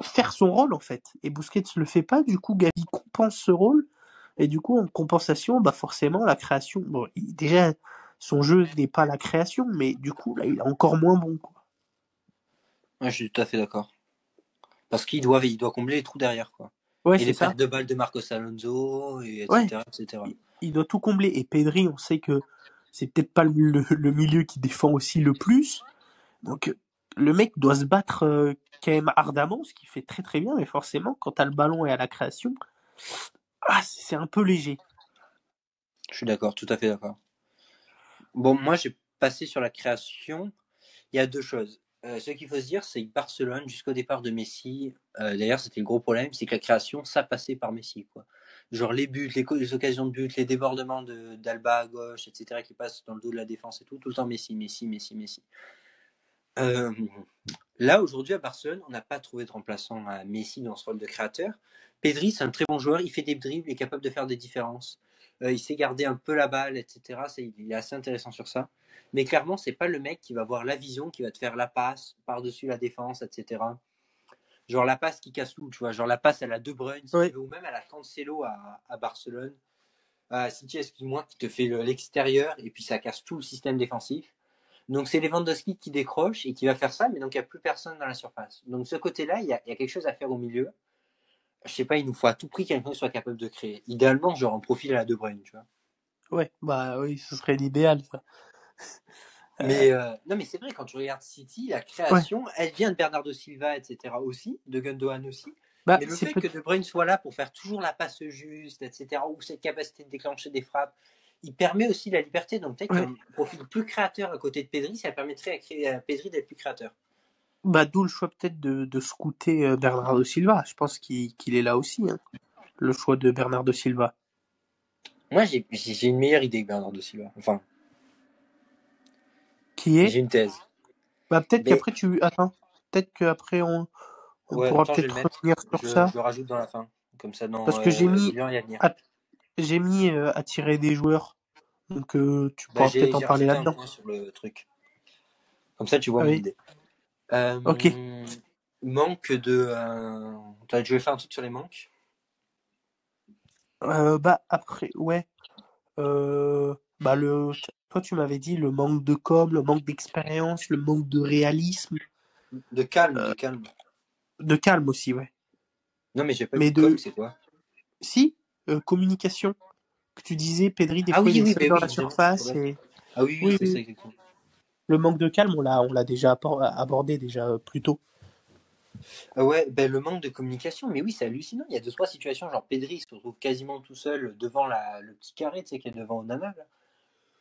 faire son rôle en fait. Et Busquets ne le fait pas, du coup Gavi compense ce rôle. Et du coup, en compensation, bah forcément, la création. Bon, il- déjà, son jeu n'est pas la création, mais du coup, là, il est encore moins bon. Quoi. Ouais, je suis tout à fait d'accord. Parce qu'il doit, il doit combler les trous derrière, quoi. Ouais, et les pertes de balles de Marcos Alonso, et etc., Ouais. etc. Il doit tout combler. Et Pedri, on sait que c'est peut-être pas le, milieu qui défend aussi le plus. Donc, le mec doit se battre euh, quand même ardemment, ce qui fait très très bien, mais forcément, quand t'as le ballon et à la création, ah, c'est un peu léger. Je suis d'accord, tout à fait d'accord. Bon, moi, j'ai passé sur la création. Il y a deux choses. Euh, ce qu'il faut se dire, c'est que Barcelone, jusqu'au départ de Messi, euh, d'ailleurs, c'était le gros problème, c'est que la création, ça passait par Messi, quoi. Genre les buts, les, occasions de but, les débordements de- d'Alba à gauche, etc., qui passent dans le dos de la défense et tout, tout le temps Messi, Messi, Messi, Messi. Euh, là, aujourd'hui, à Barcelone, on n'a pas trouvé de remplaçant à Messi dans ce rôle de créateur. Pedri, c'est un très bon joueur, il fait des dribbles, il est capable de faire des différences. Euh, il sait garder un peu la balle, etc. C'est, il est assez intéressant sur ça. Mais clairement, c'est pas le mec qui va avoir la vision, qui va te faire la passe par-dessus la défense, etc. Genre la passe qui casse tout, tu vois. Genre la passe à la De Bruyne, si veux, ou même à la Cancelo à, à Barcelone. À City, excuse-moi, qui te fait le- l'extérieur et puis ça casse tout le système défensif. Donc c'est Lewandowski qui décroche et qui va faire ça, mais donc il n'y a plus personne dans la surface. Donc ce côté-là, il y, a, il y a quelque chose à faire au milieu. Je sais pas, il nous faut à tout prix quelqu'un qui soit capable de créer. Idéalement, genre en profil à la De Bruyne, tu vois. Ouais, bah oui, ce serait l'idéal, ça. [LAUGHS] Mais euh, non, mais c'est vrai, quand tu regardes City, la création, elle vient de Bernardo Silva, etc. aussi, de Gundogan aussi. Bah, mais le fait que De Bruyne soit là pour faire toujours la passe juste, etc., ou cette capacité de déclencher des frappes, il permet aussi la liberté. Donc peut-être Ouais. qu'un profil plus créateur à côté de Pedri, ça permettrait à, créer, à Pedri d'être plus créateur. Bah, d'où le choix peut-être de, de scouter euh, Bernardo Silva. Je pense qu'il est là aussi, hein. le choix de Bernardo Silva. Moi, j'ai une meilleure idée que Bernardo Silva. Enfin, Qui est? j'ai une thèse. Bah, peut-être Mais- qu'après tu. Attends, peut-être qu'après on, on Ouais, pourra peut-être revenir sur Je, ça. je le rajoute dans la fin. Comme ça, dans Parce que j'ai euh, mis- à J'ai mis euh, attirer des joueurs. Donc euh, tu Bah, pourras peut-être en parler là-dedans. point sur le truc. Comme ça, tu vois Ah mon oui. idée. Euh, Ok. Manque de. Euh... t'as- vais faire un truc sur les manques? Euh, bah après, ouais. Euh, bah le, toi tu m'avais dit le manque de com, le manque d'expérience, le manque de réalisme, De calme, Euh, de calme. de calme aussi, ouais. Non, mais j'ai pas mais dit de- c'est quoi? Si, euh, communication. Que tu disais, Pedri, des Ah fois, oui, il est oui, mais dans oui, la surface et Ah oui, oui, Oui, c'est oui. ça exactement. Le manque de calme, on l'a, on l'a déjà abordé déjà euh, plus tôt. Ah ouais, ben, le manque de communication, mais oui, c'est hallucinant. Il y a deux, trois situations, genre Pedri se retrouve quasiment tout seul devant la, le petit carré, tu sais, qui est devant Onana. Là.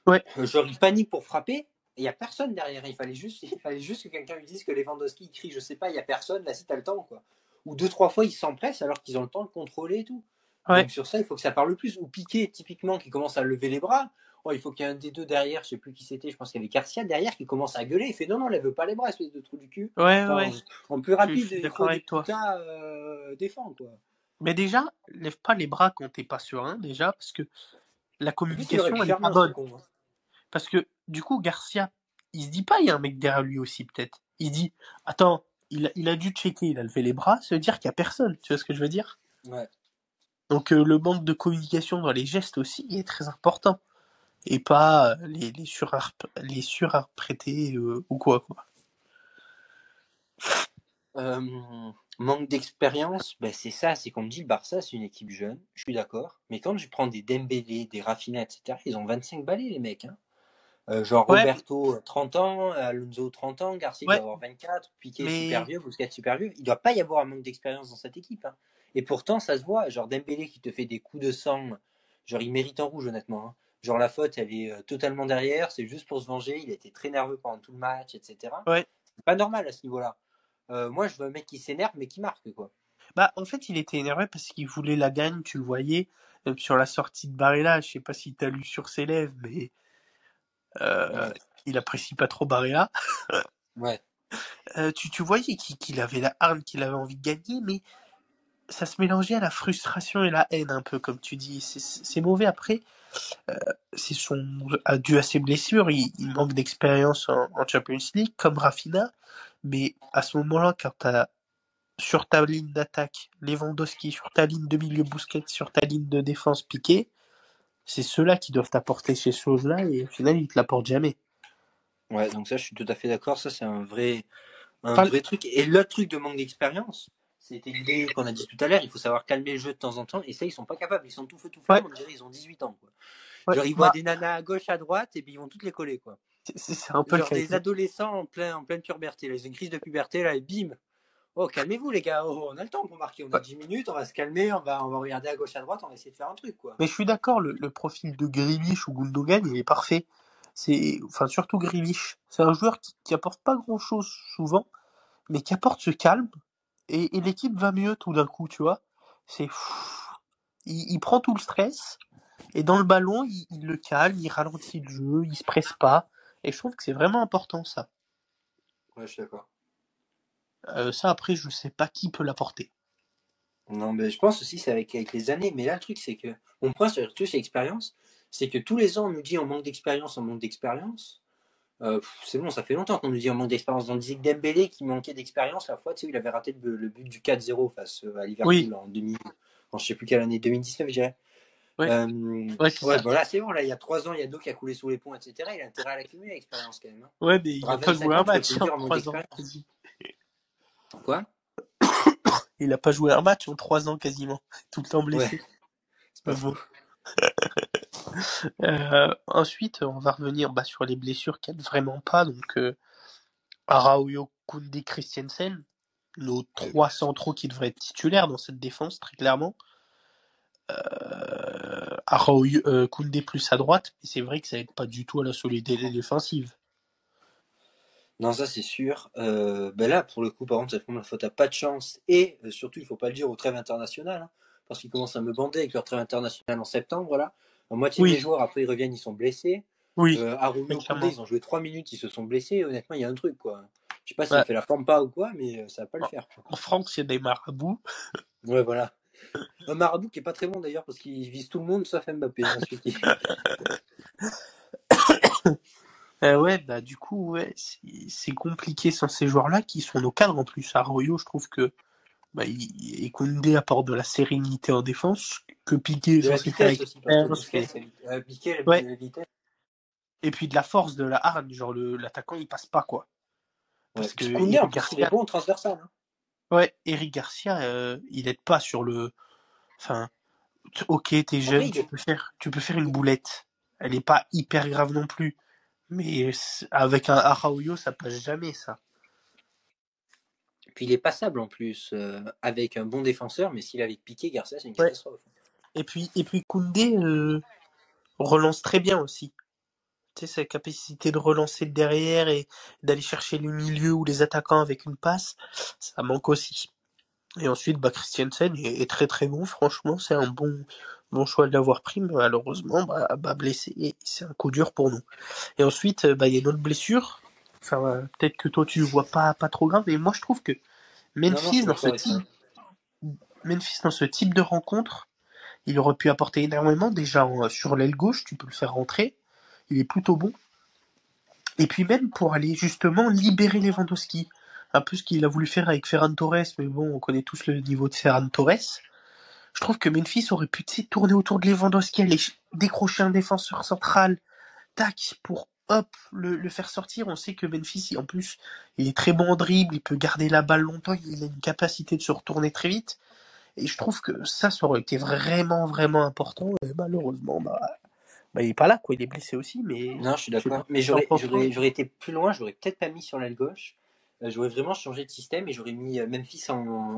Ouais. Euh, Genre, il panique pour frapper, et il n'y a personne derrière. Il fallait juste, il fallait juste que quelqu'un lui dise que Lewandowski crie, je sais pas, il n'y a personne, là, si t'as le temps, quoi. Ou deux, trois fois, ils s'empressent alors qu'ils ont le temps de contrôler et tout. Ouais. Donc sur ça, il faut que ça parle plus. Ou Piqué, typiquement, qui commence à lever les bras. Oh, il faut qu'il y ait un des deux derrière, je sais plus qui c'était, je pense qu'il y avait Garcia derrière qui commence à gueuler. Il fait non, non, lève pas les bras, espèce de trou du cul. Ouais, Enfin, ouais. En plus rapide, il faut avec toi. Euh, quoi. Mais déjà, lève pas les bras quand t'es pas serein, déjà, parce que la communication, elle est pas bonne. con, hein. Parce que, du coup, Garcia, il se dit pas, il y a un mec derrière lui aussi, peut-être. Il dit, attends, il a, il a dû checker, il a levé les bras, se dire qu'il y a personne. Tu vois ce que je veux dire? Ouais. Donc, euh, le manque de communication dans les gestes aussi est très important. Et pas euh, les, les, surarp- les surarpréter euh, ou quoi, quoi. Euh, manque d'expérience, ben c'est ça, c'est qu'on me dit le Barça, c'est une équipe jeune, je suis d'accord. Mais quand je prends des Dembélé, des Rafinha, etc., ils ont 25 balais, les mecs. Hein. Euh, genre Ouais. Roberto, 30 ans, Alonso, 30 ans, Garcia Ouais. doit avoir 24, Piqué Mais- super vieux, Busquets super vieux. Il doit pas y avoir un manque d'expérience dans cette équipe. hein. Et pourtant, ça se voit. Genre Dembélé qui te fait des coups de sang, genre il mérite en rouge, honnêtement. hein. Genre la faute, elle est euh, totalement derrière, c'est juste pour se venger. Il a été très nerveux pendant tout le match, etc. Ouais. C'est pas normal à ce niveau-là. Euh, moi, je veux un mec qui s'énerve, mais qui marque, quoi. Bah, en fait, il était énervé parce qu'il voulait la gagne, tu le voyais. Même sur la sortie de Barella, je sais pas si t'as lu sur ses lèvres, mais euh, Ouais. il apprécie pas trop Barella. Ouais. [LAUGHS] Euh, tu, tu voyais qu'il avait la hargne, qu'il avait envie de gagner, mais ça se mélangeait à la frustration et la haine un peu, comme tu dis. C'est- mauvais après. Euh, c'est son dû à ses blessures. Il, il manque d'expérience en, en Champions League, comme Rafinha. Mais à ce moment-là, quand t'as sur ta ligne d'attaque Lewandowski, sur ta ligne de milieu Busquets, sur ta ligne de défense Piqué, c'est ceux-là qui doivent t'apporter ces choses-là et au final, ils te l'apportent jamais. Ouais, donc ça, je suis tout à fait d'accord. Ça, c'est un vrai, un Enfin, vrai truc. Et l'autre truc de manque d'expérience, c'était l'idée qu'on a dit tout à l'heure. Il faut savoir calmer le jeu de temps en temps. Et ça, ils sont pas capables. Ils sont tout feu, tout flamme. Ouais. On dirait ils ont 18 ans, quoi. Ouais, Genre, ils voient bah, des nanas à gauche, à droite, et puis ils vont toutes les coller, quoi. c'est- un peu le Genre cas. des adolescents en, plein, en pleine puberté. Là, ils ont une crise de puberté, là, et bim. Oh, calmez-vous, les gars. Oh, on a le temps pour marquer. On a Ouais. 10 minutes, on va se calmer, on va, on va regarder à gauche, à droite, on va essayer de faire un truc, quoi. Mais je suis d'accord, le, le profil de Grealish ou Gundogan, il est parfait. C'est, enfin, surtout Grealish. C'est un joueur qui, qui apporte pas grand chose souvent, mais qui apporte ce calme, et, et l'équipe va mieux tout d'un coup, tu vois? C'est, il, il prend tout le stress, et dans le ballon, il, il le calme, il ralentit le jeu, il se presse pas, et je trouve que c'est vraiment important, ça. Ouais, je suis d'accord. Euh, ça, après, je sais pas qui peut l'apporter. Non, mais je pense aussi c'est avec, avec les années. Mais là, le truc, c'est que mon point sur tout, c'est l'expérience. C'est que tous les ans, on nous dit on manque d'expérience, on manque d'expérience. Euh, c'est bon, ça fait longtemps qu'on nous dit on manque d'expérience. On disait que Dembélé qui manquait d'expérience la fois, tu sais, il avait raté le, le but du 4-0 face euh, à Liverpool Oui. en 2000, en je sais plus quelle année, 2019, je dirais. Ouais. Euh, Ouais, ouais, voilà, c'est bon, là, il y a trois ans, il y a d'eau qui a coulé sous les ponts, etc. Il a intérêt à l'accumuler, l'expérience, quand même. hein. Ouais, mais il a pas joué un 50, match en dire, en manque trois ans. d'expérience. quasi. Quoi? Il a pas joué un match en trois ans quasiment. Tout le temps blessé. C'est pas faux. [LAUGHS] Euh, ensuite, on va revenir bah, sur les blessures qu'il n'y a vraiment pas. Donc, euh, Araújo, Koundé, Christensen, nos trois centraux qui devraient être titulaires dans cette défense, très clairement. Euh, Araújo, euh, Koundé plus à droite, mais c'est vrai que ça aide pas du tout à la solidité défensive. Non, ça c'est sûr. Euh, ben là, pour le coup, par contre, cette première faute, t'as pas de chance. Et surtout, il faut pas le dire au trêve international, hein, parce qu'ils commencent à me bander avec leur trêve international en septembre. Là. La moitié Oui. des joueurs, après, ils reviennent, ils sont blessés. Oui, Euh, Koundé, ils ont joué 3 minutes, ils se sont blessés. Honnêtement, il y a un truc, quoi. Je sais pas s'il Ouais. a fait la forme pas ou quoi, mais euh, ça va pas le faire. quoi. en France, il y a des marabouts. [LAUGHS] Ouais, voilà. Un marabout qui est pas très bon d'ailleurs, parce qu'il vise tout le monde sauf Mbappé. hein, celui qui- [COUGHS] Euh, ouais, bah du coup, ouais, c'est compliqué sans ces joueurs-là qui sont nos cadres en plus. Arroyo, je trouve que bah, et Koundé apporte de la sérénité en défense, que Piqué De la vitesse aussi, parce que euh, Piqué, la- Ouais. la vitesse. et puis de la force de la hargne, genre l'attaquant il passe pas quoi. Parce Ouais. que Koundé, Eric plus, il est Garcia, bon transversal. hein. ouais, Eric Garcia, euh, il aide pas sur le, enfin, ok, t'es jeune, tu peux faire, tu peux faire une boulette. Elle est pas hyper grave non plus, mais avec un Araujo, ça passe jamais ça. Puis il est passable en plus, euh, avec un bon défenseur, mais s'il avec Piqué, Garcia, c'est une Ouais. catastrophe. Et puis, et puis Koundé euh, relance très bien aussi. Tu sais, sa capacité de relancer derrière et d'aller chercher le milieu ou les attaquants avec une passe, ça manque aussi. Et ensuite, bah, Christiansen est, est très très bon, franchement, c'est un bon, bon choix de l'avoir pris, mais malheureusement, bah, bah, blessé, c'est un coup dur pour nous. Et ensuite, bah, il y a une autre blessure. Enfin, euh, peut-être que toi tu le vois pas, pas trop grave, mais moi je trouve que Non, non, je Memphis, dans ce type, ça. Memphis, dans ce type de rencontre, il aurait pu apporter énormément. Déjà, en- sur l'aile gauche, tu peux le faire rentrer. Il est plutôt bon. Et puis même pour aller justement libérer Lewandowski. Un peu ce qu'il a voulu faire avec Ferran Torres, mais bon, on connaît tous le niveau de Ferran Torres. Je trouve que Memphis aurait pu tourner autour de Lewandowski, aller ch- décrocher un défenseur central, tac, pour hop, le, le faire sortir. On sait que Memphis, en plus, il est très bon en dribble, il peut garder la balle longtemps, il a une capacité de se retourner très vite. Et je trouve que ça, ça aurait été vraiment, vraiment important. Et malheureusement, bah, bah, il est pas là, quoi. Il est blessé aussi, mais Non, je suis d'accord. Mais j'aurais été plus loin, j'aurais peut-être pas mis sur l'aile gauche. Euh, j'aurais vraiment changé de système et j'aurais mis euh, Memphis en,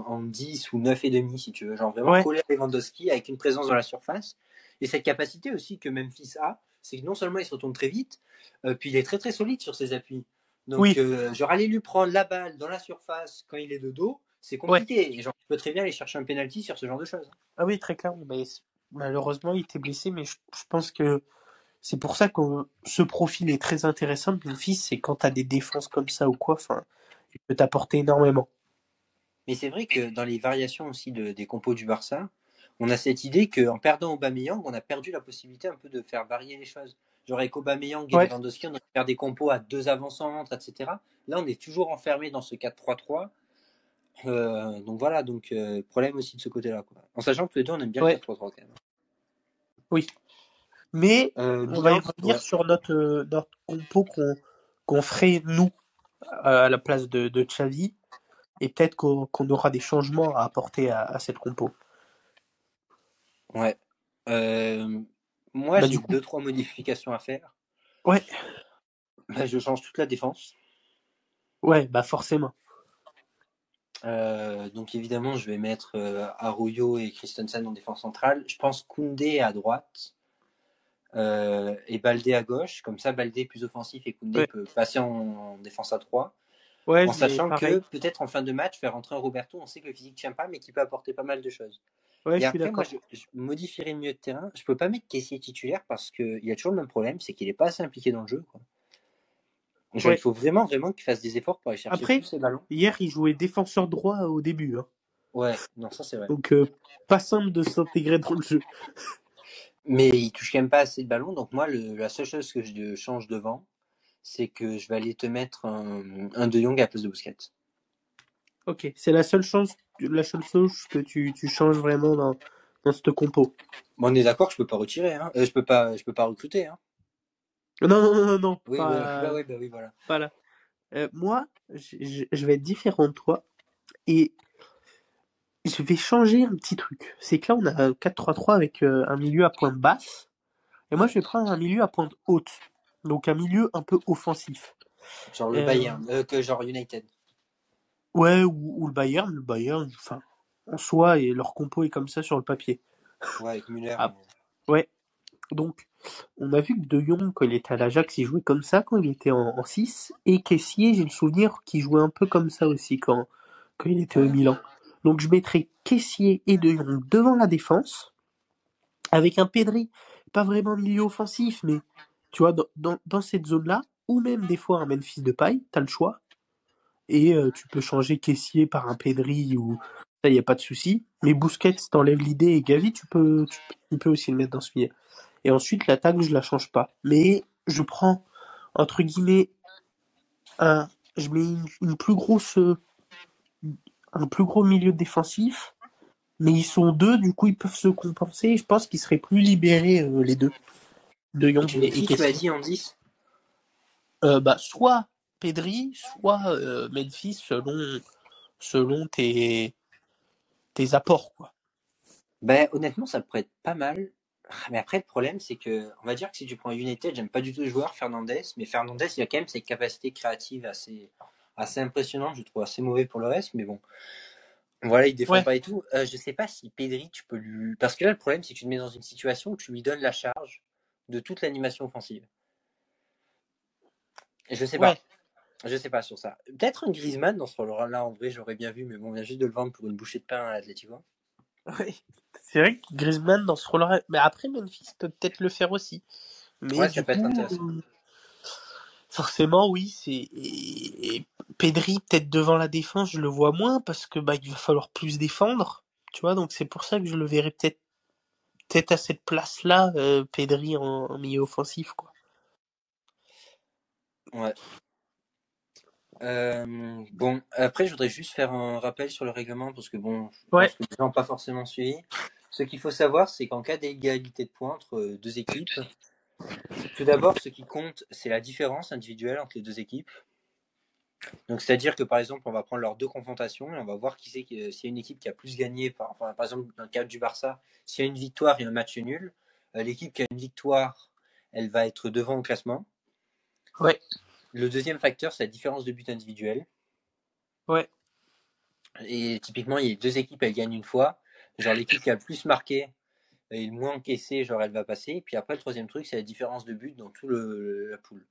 en 10 ou 9 et demi, si tu veux. Genre vraiment Ouais. coller à Lewandowski avec une présence dans la surface. Et cette capacité aussi que Memphis a, c'est que non seulement il se retourne très vite, euh, puis il est très très solide sur ses appuis. Donc, Oui. euh, genre aller lui prendre la balle dans la surface quand il est de dos, c'est compliqué. Et genre, tu peux très bien aller chercher un penalty sur ce genre de choses. Ah oui, très clairement. Mais malheureusement, il était blessé, mais je, je pense que c'est pour ça que ce profil est très intéressant de Memphis, c'est quand tu as des défenses comme ça ou quoi, il peut t'apporter énormément. Mais c'est vrai que dans les variations aussi de- des compos du Barça, on a cette idée qu'en perdant Aubameyang, on a perdu la possibilité un peu de faire varier les choses. Genre avec Aubameyang et Ouais. Lewandowski, on aurait pu faire des compos à deux avant-centres, etc. Là, on est toujours enfermé dans ce 4-3-3. Euh, donc voilà, donc euh, problème aussi de ce côté-là. quoi. En sachant que tous les deux, on aime bien Ouais. le 4-3-3 quand même. Oui. Mais Euh, on va y revenir ouais. sur notre, euh, notre compo qu'on qu'on ferait, nous, à la place de, de Xavi, et peut-être qu'on qu'on aura des changements à apporter à, à cette compo. Ouais. Euh, moi, Bah, j'ai coup- deux, trois modifications à faire. Ouais. Bah, je change toute la défense. Ouais, bah forcément. Euh, donc évidemment, je vais mettre euh, Arroyo et Christensen en défense centrale. Je pense Koundé à droite euh, et Baldé à gauche. Comme ça, Baldé est plus offensif et Koundé Ouais. peut passer en, en défense à 3. Ouais, en sachant que peut-être en fin de match, faire rentrer un Roberto, on sait que le physique ne tient pas, mais qui peut apporter pas mal de choses. Ouais, et je après, moi, je, je modifierai le milieu de terrain. Je peux pas mettre Kessier titulaire parce qu'il y a toujours le même problème, c'est qu'il n'est pas assez impliqué dans le jeu. Quoi. Genre, Ouais. Il faut vraiment, vraiment qu'il fasse des efforts pour aller chercher Après- tous ces ballons. Hier, il jouait défenseur droit au début. Hein. Ouais, non, ça c'est vrai. Donc, euh, pas simple de s'intégrer dans le jeu. Mais il touche quand même pas assez de ballons. Donc moi, le, la seule chose que je change devant, c'est que je vais aller te mettre un, un De Jong à la place de Busquets. Ok, c'est la seule chose, la seule chose que tu, tu changes vraiment dans, dans cette compo. Bon, on est d'accord je peux pas retirer, hein. Euh, je peux pas, je peux pas recruter, hein. Non, non, non, non, non. Oui, pas, bah, bah oui, [LAUGHS] bah oui, voilà. pas là. Euh, moi, je, vais être différent de toi et je vais changer un petit truc. C'est que là, on a un 4-3-3 avec euh, un milieu à pointe basse. Et moi, je vais prendre un milieu à pointe haute. Donc, un milieu un peu offensif. Genre le Euh, Bayern, euh, que genre United. Ouais, ou, ou le Bayern. Le Bayern, enfin, en soi, et leur compo est comme ça sur le papier. Ouais, avec Müller. Ah. Ouais. Donc, on a vu que De Jong, quand il était à l'Ajax, il jouait comme ça quand il était en, 6. Et Kessier, j'ai le souvenir qu'il jouait un peu comme ça aussi quand, quand il était au. Milan. Donc, je mettrai Kessier et De Jong devant la défense, avec un Pedri, pas vraiment milieu offensif, mais tu vois, dans, dans, dans cette zone-là, ou même des fois un Memphis de paille, t'as le choix. Et euh, tu peux changer Kessier par un Pedri ou ça, y a pas de souci. Mais Busquets, t'enlèves l'idée et Gavi, tu peux, tu, peux- tu peux aussi le mettre dans ce milieu. Et ensuite, l'attaque, je la change pas. Mais je prends, entre guillemets, un, je mets une, une plus grosse, un plus gros milieu défensif. Mais ils sont deux, du coup, ils peuvent se compenser. Je pense qu'ils seraient plus libérés, euh, les deux. De Et tu et, mets et qui, tu m'as Kessier. dit en 10 Euh, bah, soit Pedri, soit euh, Memphis, selon, selon tes, tes apports, quoi. Ben, honnêtement, ça pourrait être pas mal. Ah, Mais après, le problème, c'est que, on va dire que si tu prends United, j'aime pas du tout le joueur, Fernandez, mais Fernandez, il a quand même ses capacités créatives assez, assez impressionnantes. Je le trouve assez mauvais pour le reste, mais bon. Voilà, il défend Ouais. pas et tout. Euh, je sais pas si Pedri, tu peux lui. Parce que là, le problème, c'est que tu te mets dans une situation où tu lui donnes la charge de toute l'animation offensive. Et je sais pas. Je sais pas sur ça. Peut-être un Griezmann dans ce rôle-là, en vrai, j'aurais bien vu, mais bon, on vient juste de le vendre pour une bouchée de pain à l'Atletico. Ouais. C'est vrai que Griezmann dans ce rôle-là, mais après Memphis peut peut-être le faire aussi. Mais Ouais, ça peut être intéressant. euh, forcément, oui, c'est et, et Pedri peut-être devant la défense, je le vois moins parce que bah il va falloir plus défendre, tu vois. Donc c'est pour ça que je le verrai peut-être peut-être à cette place-là, euh, Pedri en, en milieu offensif, quoi. Ouais. Euh, bon, après, je voudrais juste faire un rappel sur le règlement parce que bon, je pense que les gens n'ont pas forcément suivi. Ce qu'il faut savoir, c'est qu'en cas d'égalité de points entre euh, deux équipes, tout d'abord, ce qui compte, c'est la différence individuelle entre les deux équipes. Donc, c'est-à-dire que par exemple, on va prendre leurs deux confrontations et on va voir qui c'est qui- s'il y a une équipe qui a plus gagné. Par, enfin, par exemple, dans le cas du Barça, s'il y a une victoire et un match nul, euh, l'équipe qui a une victoire, elle va être devant au classement. Ouais. Le deuxième facteur, c'est la différence de but individuel. Ouais. Et typiquement, il y a deux équipes, elles gagnent une fois. Genre, l'équipe qui a le plus marqué et le moins encaissé, genre, elle va passer. Et puis après, le troisième truc, c'est la différence de but dans tout le, la poule.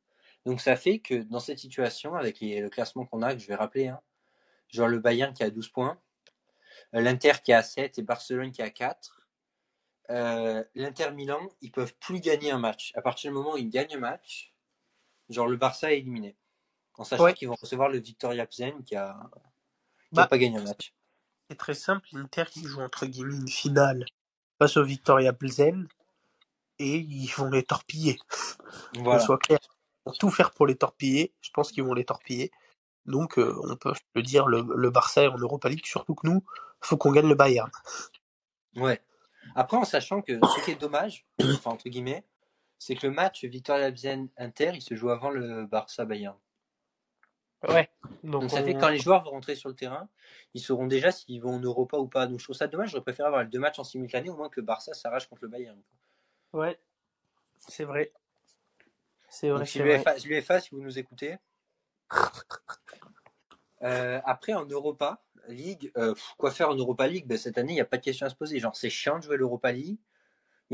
Donc, ça fait que dans cette situation, avec les- le classement qu'on a, que je vais rappeler, hein, genre le Bayern qui a 12 points, euh, l'Inter qui a 7 et Barcelone qui a 4. Euh, L'Inter Milan, ils peuvent plus gagner un match. À partir du moment où ils gagnent un match, genre le Barça est éliminé. En sachant Ouais. qu'ils vont recevoir le Victoria Plzen qui a, qui a Bah, pas gagné un match. c'est très simple, l'Inter qui joue entre guillemets une finale face au Victoria Plzen et ils vont les torpiller. [LAUGHS] Voilà. soit clair. Ils vont tout faire pour les torpiller. Je pense qu'ils vont les torpiller. Donc, euh, on peut le dire, le, le Barça est en Europa League, surtout que nous, faut qu'on gagne le Bayern. Ouais. Après, en sachant que ce qui est dommage, [COUGHS] enfin entre guillemets, c'est que le match Victoria Plzen Inter, il se joue avant le Barça Bayern. Ouais. Donc, Donc ça fait on- que quand les joueurs vont rentrer sur le terrain, ils sauront déjà s'ils vont en Europa ou pas. Donc je trouve ça dommage. J'aurais préféré avoir les deux matchs en simultané, au moins que le Barça s'arrache contre le Bayern. Ouais. C'est vrai. C'est vrai, Donc si l'UEFA, si vous nous écoutez. [LAUGHS] Euh, après, en Europa League, euh, quoi faire en Europa League? Ben, Cette année, il n'y a pas de question à se poser. Genre, c'est chiant de jouer l'Europa League,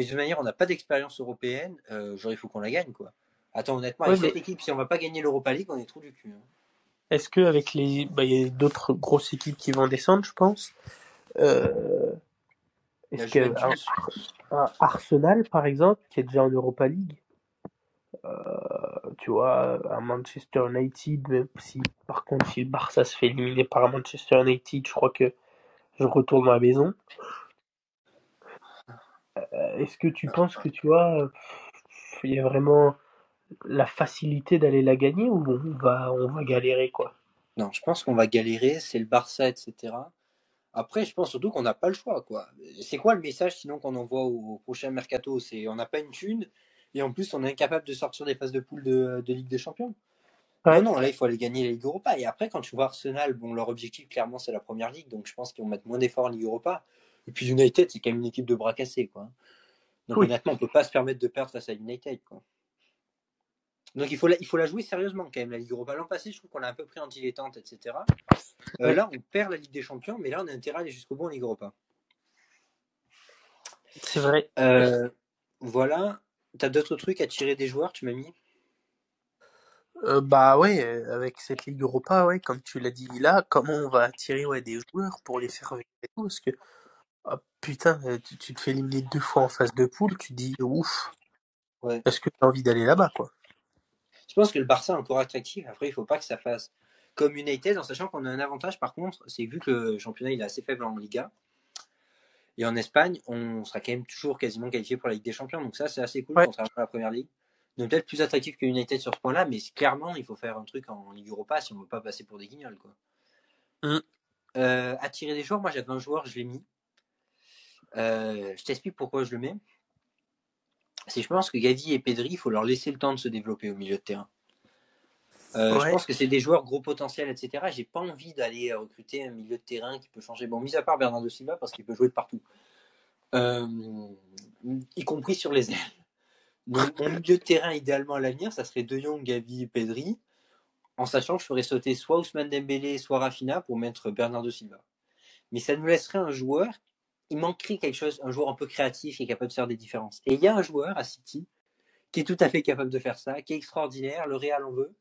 mais de toute manière, on n'a pas d'expérience européenne. Euh, genre, il faut qu'on la gagne, quoi. Attends, honnêtement, avec cette équipe, si on va pas gagner l'Europa League, on est trop du cul. hein. Est-ce que avec les, bah, il y a d'autres grosses équipes qui vont descendre, je pense? Euh... Est-ce que un- un Arsenal, par exemple, qui est déjà en Europa League, euh, tu vois, un Manchester United, même si par contre si le Barça se fait éliminer par Manchester United, je crois que je retourne à la maison. Euh, Est-ce que tu penses que tu vois, euh, il y a vraiment la facilité d'aller la gagner ou on va, on va galérer quoi? Non, je pense qu'on va galérer, c'est le Barça, etc. Après, je pense surtout qu'on n'a pas le choix, quoi. C'est quoi le message sinon qu'on envoie au, au prochain mercato? C'est on n'a pas une thune et en plus on est incapable de sortir des phases de poule de, de Ligue des Champions. Ouais. Non, non, là il faut aller gagner la Ligue Europa. Et après, quand tu vois Arsenal, bon, leur objectif clairement c'est la première ligue, donc je pense qu'ils vont mettre moins d'efforts en Ligue Europa. Et puis United, c'est quand même une équipe de bras cassés, quoi. Donc Oui. honnêtement, on peut pas se permettre de perdre face à United, quoi. Donc il faut, la, il faut la jouer sérieusement quand même, la Ligue Europa. L'an passé, je trouve qu'on l'a un peu pris en dilettante, etc. Euh, Ouais. Là, on perd la Ligue des Champions, mais là, on a intérêt à aller jusqu'au bout en Ligue Europa. C'est vrai. Euh, voilà. T'as d'autres trucs à tirer des joueurs, tu m'as mis? Euh, bah ouais, avec cette Ligue Europa, ouais, comme tu l'as dit là, comment on va attirer ouais, des joueurs pour les faire venir et tout? Parce que, ah, putain, euh, tu, tu te fais éliminer deux fois en phase de poule, tu te dis, ouf, Ouais. est-ce que tu as envie d'aller là-bas, quoi? Je pense que le Barça est encore attractif. Après, il faut pas que ça fasse comme United, en sachant qu'on a un avantage par contre, c'est que vu que le championnat il est assez faible en Liga, et en Espagne, on sera quand même toujours quasiment qualifié pour la Ligue des Champions. Donc ça, c'est assez cool, Ouais. contrairement à la première ligue. Donc peut-être plus attractif que United sur ce point-là, mais clairement, il faut faire un truc en Ligue Europa si on veut pas passer pour des guignols. Quoi. Mm. Euh, attirer des joueurs, moi j'avais un joueur, je l'ai mis. Euh, je t'explique pourquoi je le mets. C'est je pense que Gavi et Pedri, il faut leur laisser le temps de se développer au milieu de terrain. Euh, Je pense que c'est des joueurs gros potentiel, etc. J'ai pas envie d'aller recruter un milieu de terrain qui peut changer. Bon, mis à part Bernardo Silva, parce qu'il peut jouer de partout. Euh, y compris sur les ailes. Donc, mon milieu de terrain, idéalement à l'avenir, ça serait De Jong, Gavi, Pedri, en sachant que je ferais sauter soit Ousmane Dembélé, soit Rafinha pour mettre Bernardo Silva. Mais ça nous laisserait un joueur, il manquerait quelque chose, un joueur un peu créatif qui est capable de faire des différences. Et il y a un joueur à City qui est tout à fait capable de faire ça, qui est extraordinaire, le Real en veut.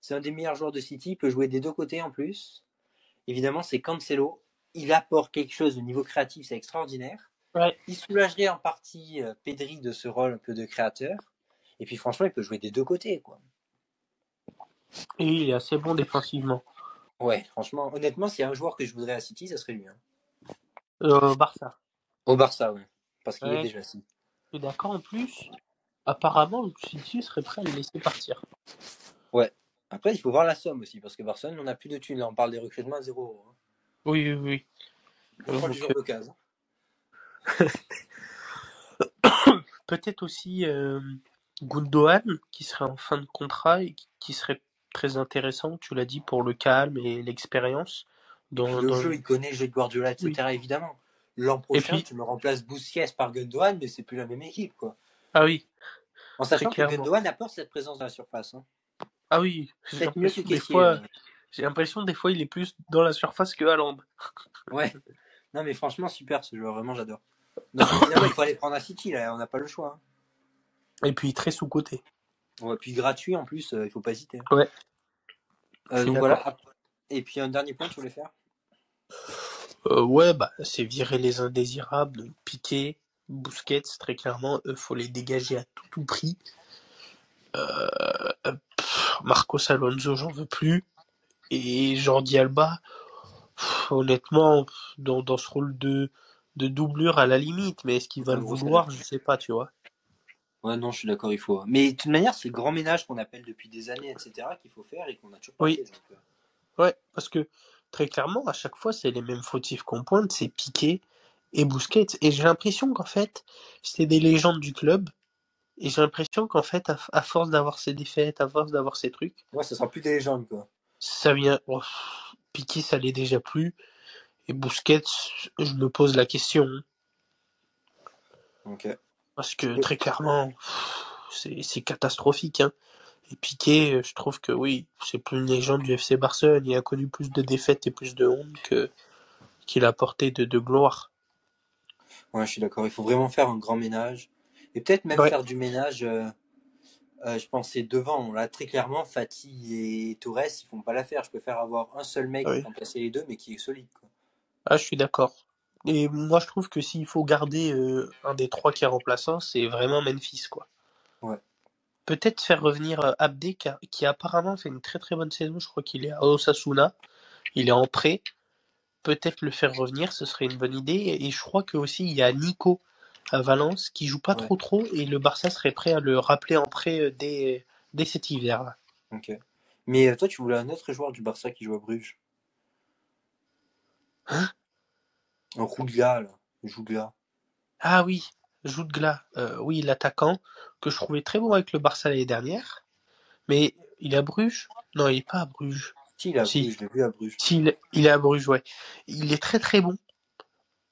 C'est un des meilleurs joueurs de City, il peut jouer des deux côtés en plus. Évidemment, c'est Cancelo. Il apporte quelque chose au niveau créatif, c'est extraordinaire. Ouais. Il soulagerait en partie euh, Pedri de ce rôle un peu de créateur. Et puis franchement, il peut jouer des deux côtés. quoi. Et il est assez bon défensivement. Ouais, franchement, honnêtement, s'il y a un joueur que je voudrais à City, ça serait lui. hein. Euh, Barça. Au Barça, ouais. Parce qu'il Ouais. est déjà assis. Je suis d'accord en plus. Apparemment, le City serait prêt à le laisser partir. Après, il faut voir la somme aussi, parce que Barcelone, on n'a plus de thunes. Là, on parle des recrutements à 0 euros. hein. Oui, oui, oui. On prend d'occasion. Peut-être aussi euh, Gundogan, qui serait en fin de contrat et qui serait très intéressant, tu l'as dit, pour le calme et l'expérience. Dans, Le dans- jeu, il connaît jeu de Guardiola, etc. Évidemment. L'an prochain, puis- tu me remplaces Busquets par Gundogan, mais c'est plus la même équipe, quoi. Ah oui, En sachant que. Gundogan apporte cette présence dans la surface. hein. ah oui. J'ai l'impression des fois, des fois il est plus dans la surface que Haaland. [LAUGHS] Ouais. Non, mais franchement, super ce joueur. Vraiment, j'adore. Donc, évidemment, il faut aller prendre à City, là. On n'a pas le choix. hein. Et puis très sous côté. Ouais, puis gratuit, en plus, euh, il faut pas hésiter. Ouais. Euh, donc voilà. Et puis, un dernier point, tu voulais faire? Euh, ouais, bah c'est virer les indésirables, Piqué, Busquets, très clairement, eux faut les dégager à tout, tout prix. Euh, pff, Marcos Alonso, j'en veux plus. Et Jordi Alba, pff, honnêtement, dans, dans ce rôle de, de doublure à la limite, mais est-ce qu'il va le vouloir, je sais pas, tu vois. Ouais, non, je suis d'accord, il faut. Mais de toute manière, c'est le grand ménage qu'on appelle depuis des années, etc., qu'il faut faire et qu'on a toujours pas Oui. fait. donc, euh, Ouais, parce que très clairement, à chaque fois, c'est les mêmes fautifs qu'on pointe, c'est Piqué et Busquets. Et j'ai l'impression qu'en fait, c'est des légendes du club. Et j'ai l'impression qu'en fait, à, à force d'avoir ces défaites, à force d'avoir ces trucs, Ouais, ça sera plus des légendes, quoi. ça vient. oh, Piqué, ça l'est déjà plus. Et Busquets, je me pose la question. Donc, Parce que très clairement, c'est c'est catastrophique. Hein. Et Piqué, euh, je trouve que oui, c'est plus une légende du FC Barcelone. Il a connu plus de défaites et plus de honte que qu'il a porté de, de gloire. ouais, je suis d'accord. Il faut vraiment faire un grand ménage. Et peut-être même Ouais. faire du ménage, euh, euh, je pensais devant. Là, très clairement, Fatih et Torres, ils font pas l'affaire. Je préfère avoir un seul mec Oui. pour remplacer les deux, mais qui est solide, quoi. Ah, je suis d'accord. Et moi, je trouve que s'il faut garder euh, un des trois qui est remplaçant, c'est vraiment Memphis, quoi. Ouais. Peut-être faire revenir euh, Abdé, qui, a- qui apparemment fait une très très bonne saison. Je crois qu'il est à Osasuna. Il est en prêt. peut-être le faire revenir, ce serait une bonne idée. Et je crois que aussi il y a Nico à Valence qui joue pas Ouais. trop trop et le Barça serait prêt à le rappeler en prêt euh, dès, dès cet hiver. là. Ok. Mais euh, toi, tu voulais un autre joueur du Barça qui joue à Bruges. Hein? Un Rougla, là. Jougla. Ah oui, Jutgla, euh, oui, l'attaquant que je trouvais très bon avec le Barça l'année dernière. Mais il est à Bruges? Non, il est pas à Bruges. Si, il est à Si. Bruges, je l'ai vu à Bruges. Si, il, il est à Bruges, ouais. Il est très très bon.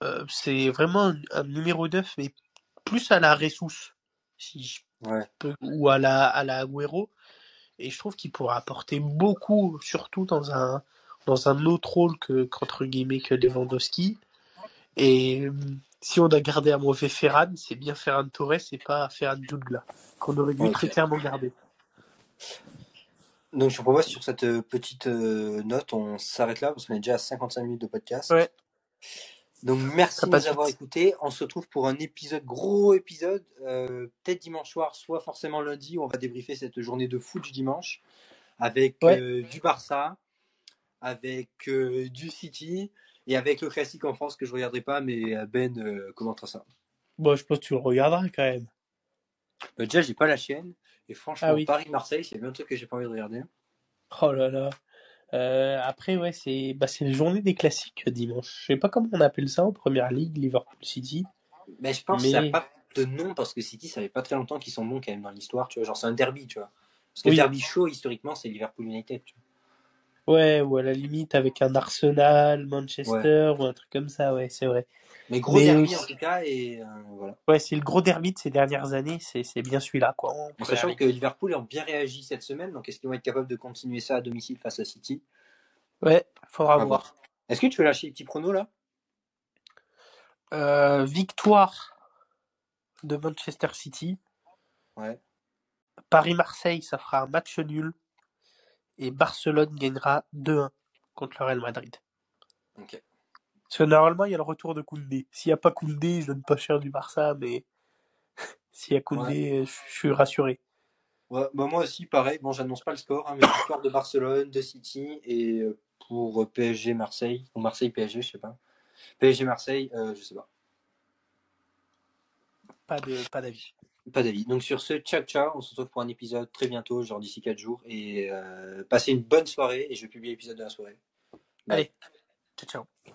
Euh, c'est vraiment un, un numéro 9, mais plus à la Ressus, si je Ouais. peux, ou à la, à la Agüero. Et je trouve qu'il pourra apporter beaucoup, surtout dans un, dans un autre rôle que, qu'entre guillemets, que Lewandowski. Et si on a gardé un mauvais Ferran, c'est bien Ferran Torres et pas Ferran Jutgla, qu'on aurait dû très clairement garder. Donc, je te propose sur cette euh, petite euh, note, on s'arrête là parce qu'on est déjà à 55 minutes de podcast. Ouais. Donc, merci de nous avoir écoutés. On se retrouve pour un épisode, gros épisode, euh, peut-être dimanche soir, soit forcément lundi, où on va débriefer cette journée de foot du dimanche avec Ouais. euh, du Barça, avec euh, du City et avec le classique en France que je regarderai pas, mais euh, Ben euh, commentera ça. Bon, je pense que tu le regarderas quand même. Euh, déjà, j'ai pas la chaîne et franchement, Ah oui. Paris-Marseille, c'est bien un truc que j'ai pas envie de regarder. Oh là là. Euh, après, ouais, c'est bah, la journée des classiques euh, dimanche. Je sais pas comment on appelle ça en première ligue, Liverpool City. Mais je pense Mais- que ça n'a pas de nom parce que City, ça fait pas très longtemps qu'ils sont bons quand même dans l'histoire, tu vois. Genre, c'est un derby, tu vois. Parce que Oui. le derby chaud, historiquement, c'est Liverpool United, tu vois. Ouais, ou à la limite avec un Arsenal, Manchester, ou un truc comme ça, ouais, c'est vrai. Mais gros Mais derby en tout cas, et euh, voilà. Ouais, c'est le gros derby de ces dernières années, c'est bien celui-là, quoi. en sachant que Liverpool ont bien réagi cette semaine, donc est-ce qu'ils vont être capables de continuer ça à domicile face à City? Ouais, faudra voir. Est-ce que tu veux lâcher les petits pronos là? Euh, victoire de Manchester City. Ouais. Paris-Marseille, ça fera un match nul. Et Barcelone gagnera 2-1 contre le Real Madrid. Ok. Parce que normalement, il y a le retour de Koundé. S'il n'y a pas Koundé, je donne pas cher du Barça, mais [LAUGHS] s'il y a Koundé, je je suis rassuré. Ouais, bah moi aussi, pareil. Bon, j'annonce pas le score, hein, mais victoire de Barcelone, de City, et euh, pour euh, PSG Marseille, ou Marseille PSG, je sais pas. PSG Marseille, euh, je sais pas. Pas de pas d'avis. Pas d'avis. Donc sur ce, ciao ciao, on se retrouve pour un épisode très bientôt, genre d'ici 4 jours, et euh, passez une bonne soirée, et je vais publier l'épisode de la soirée. Bye. Allez, ciao ciao.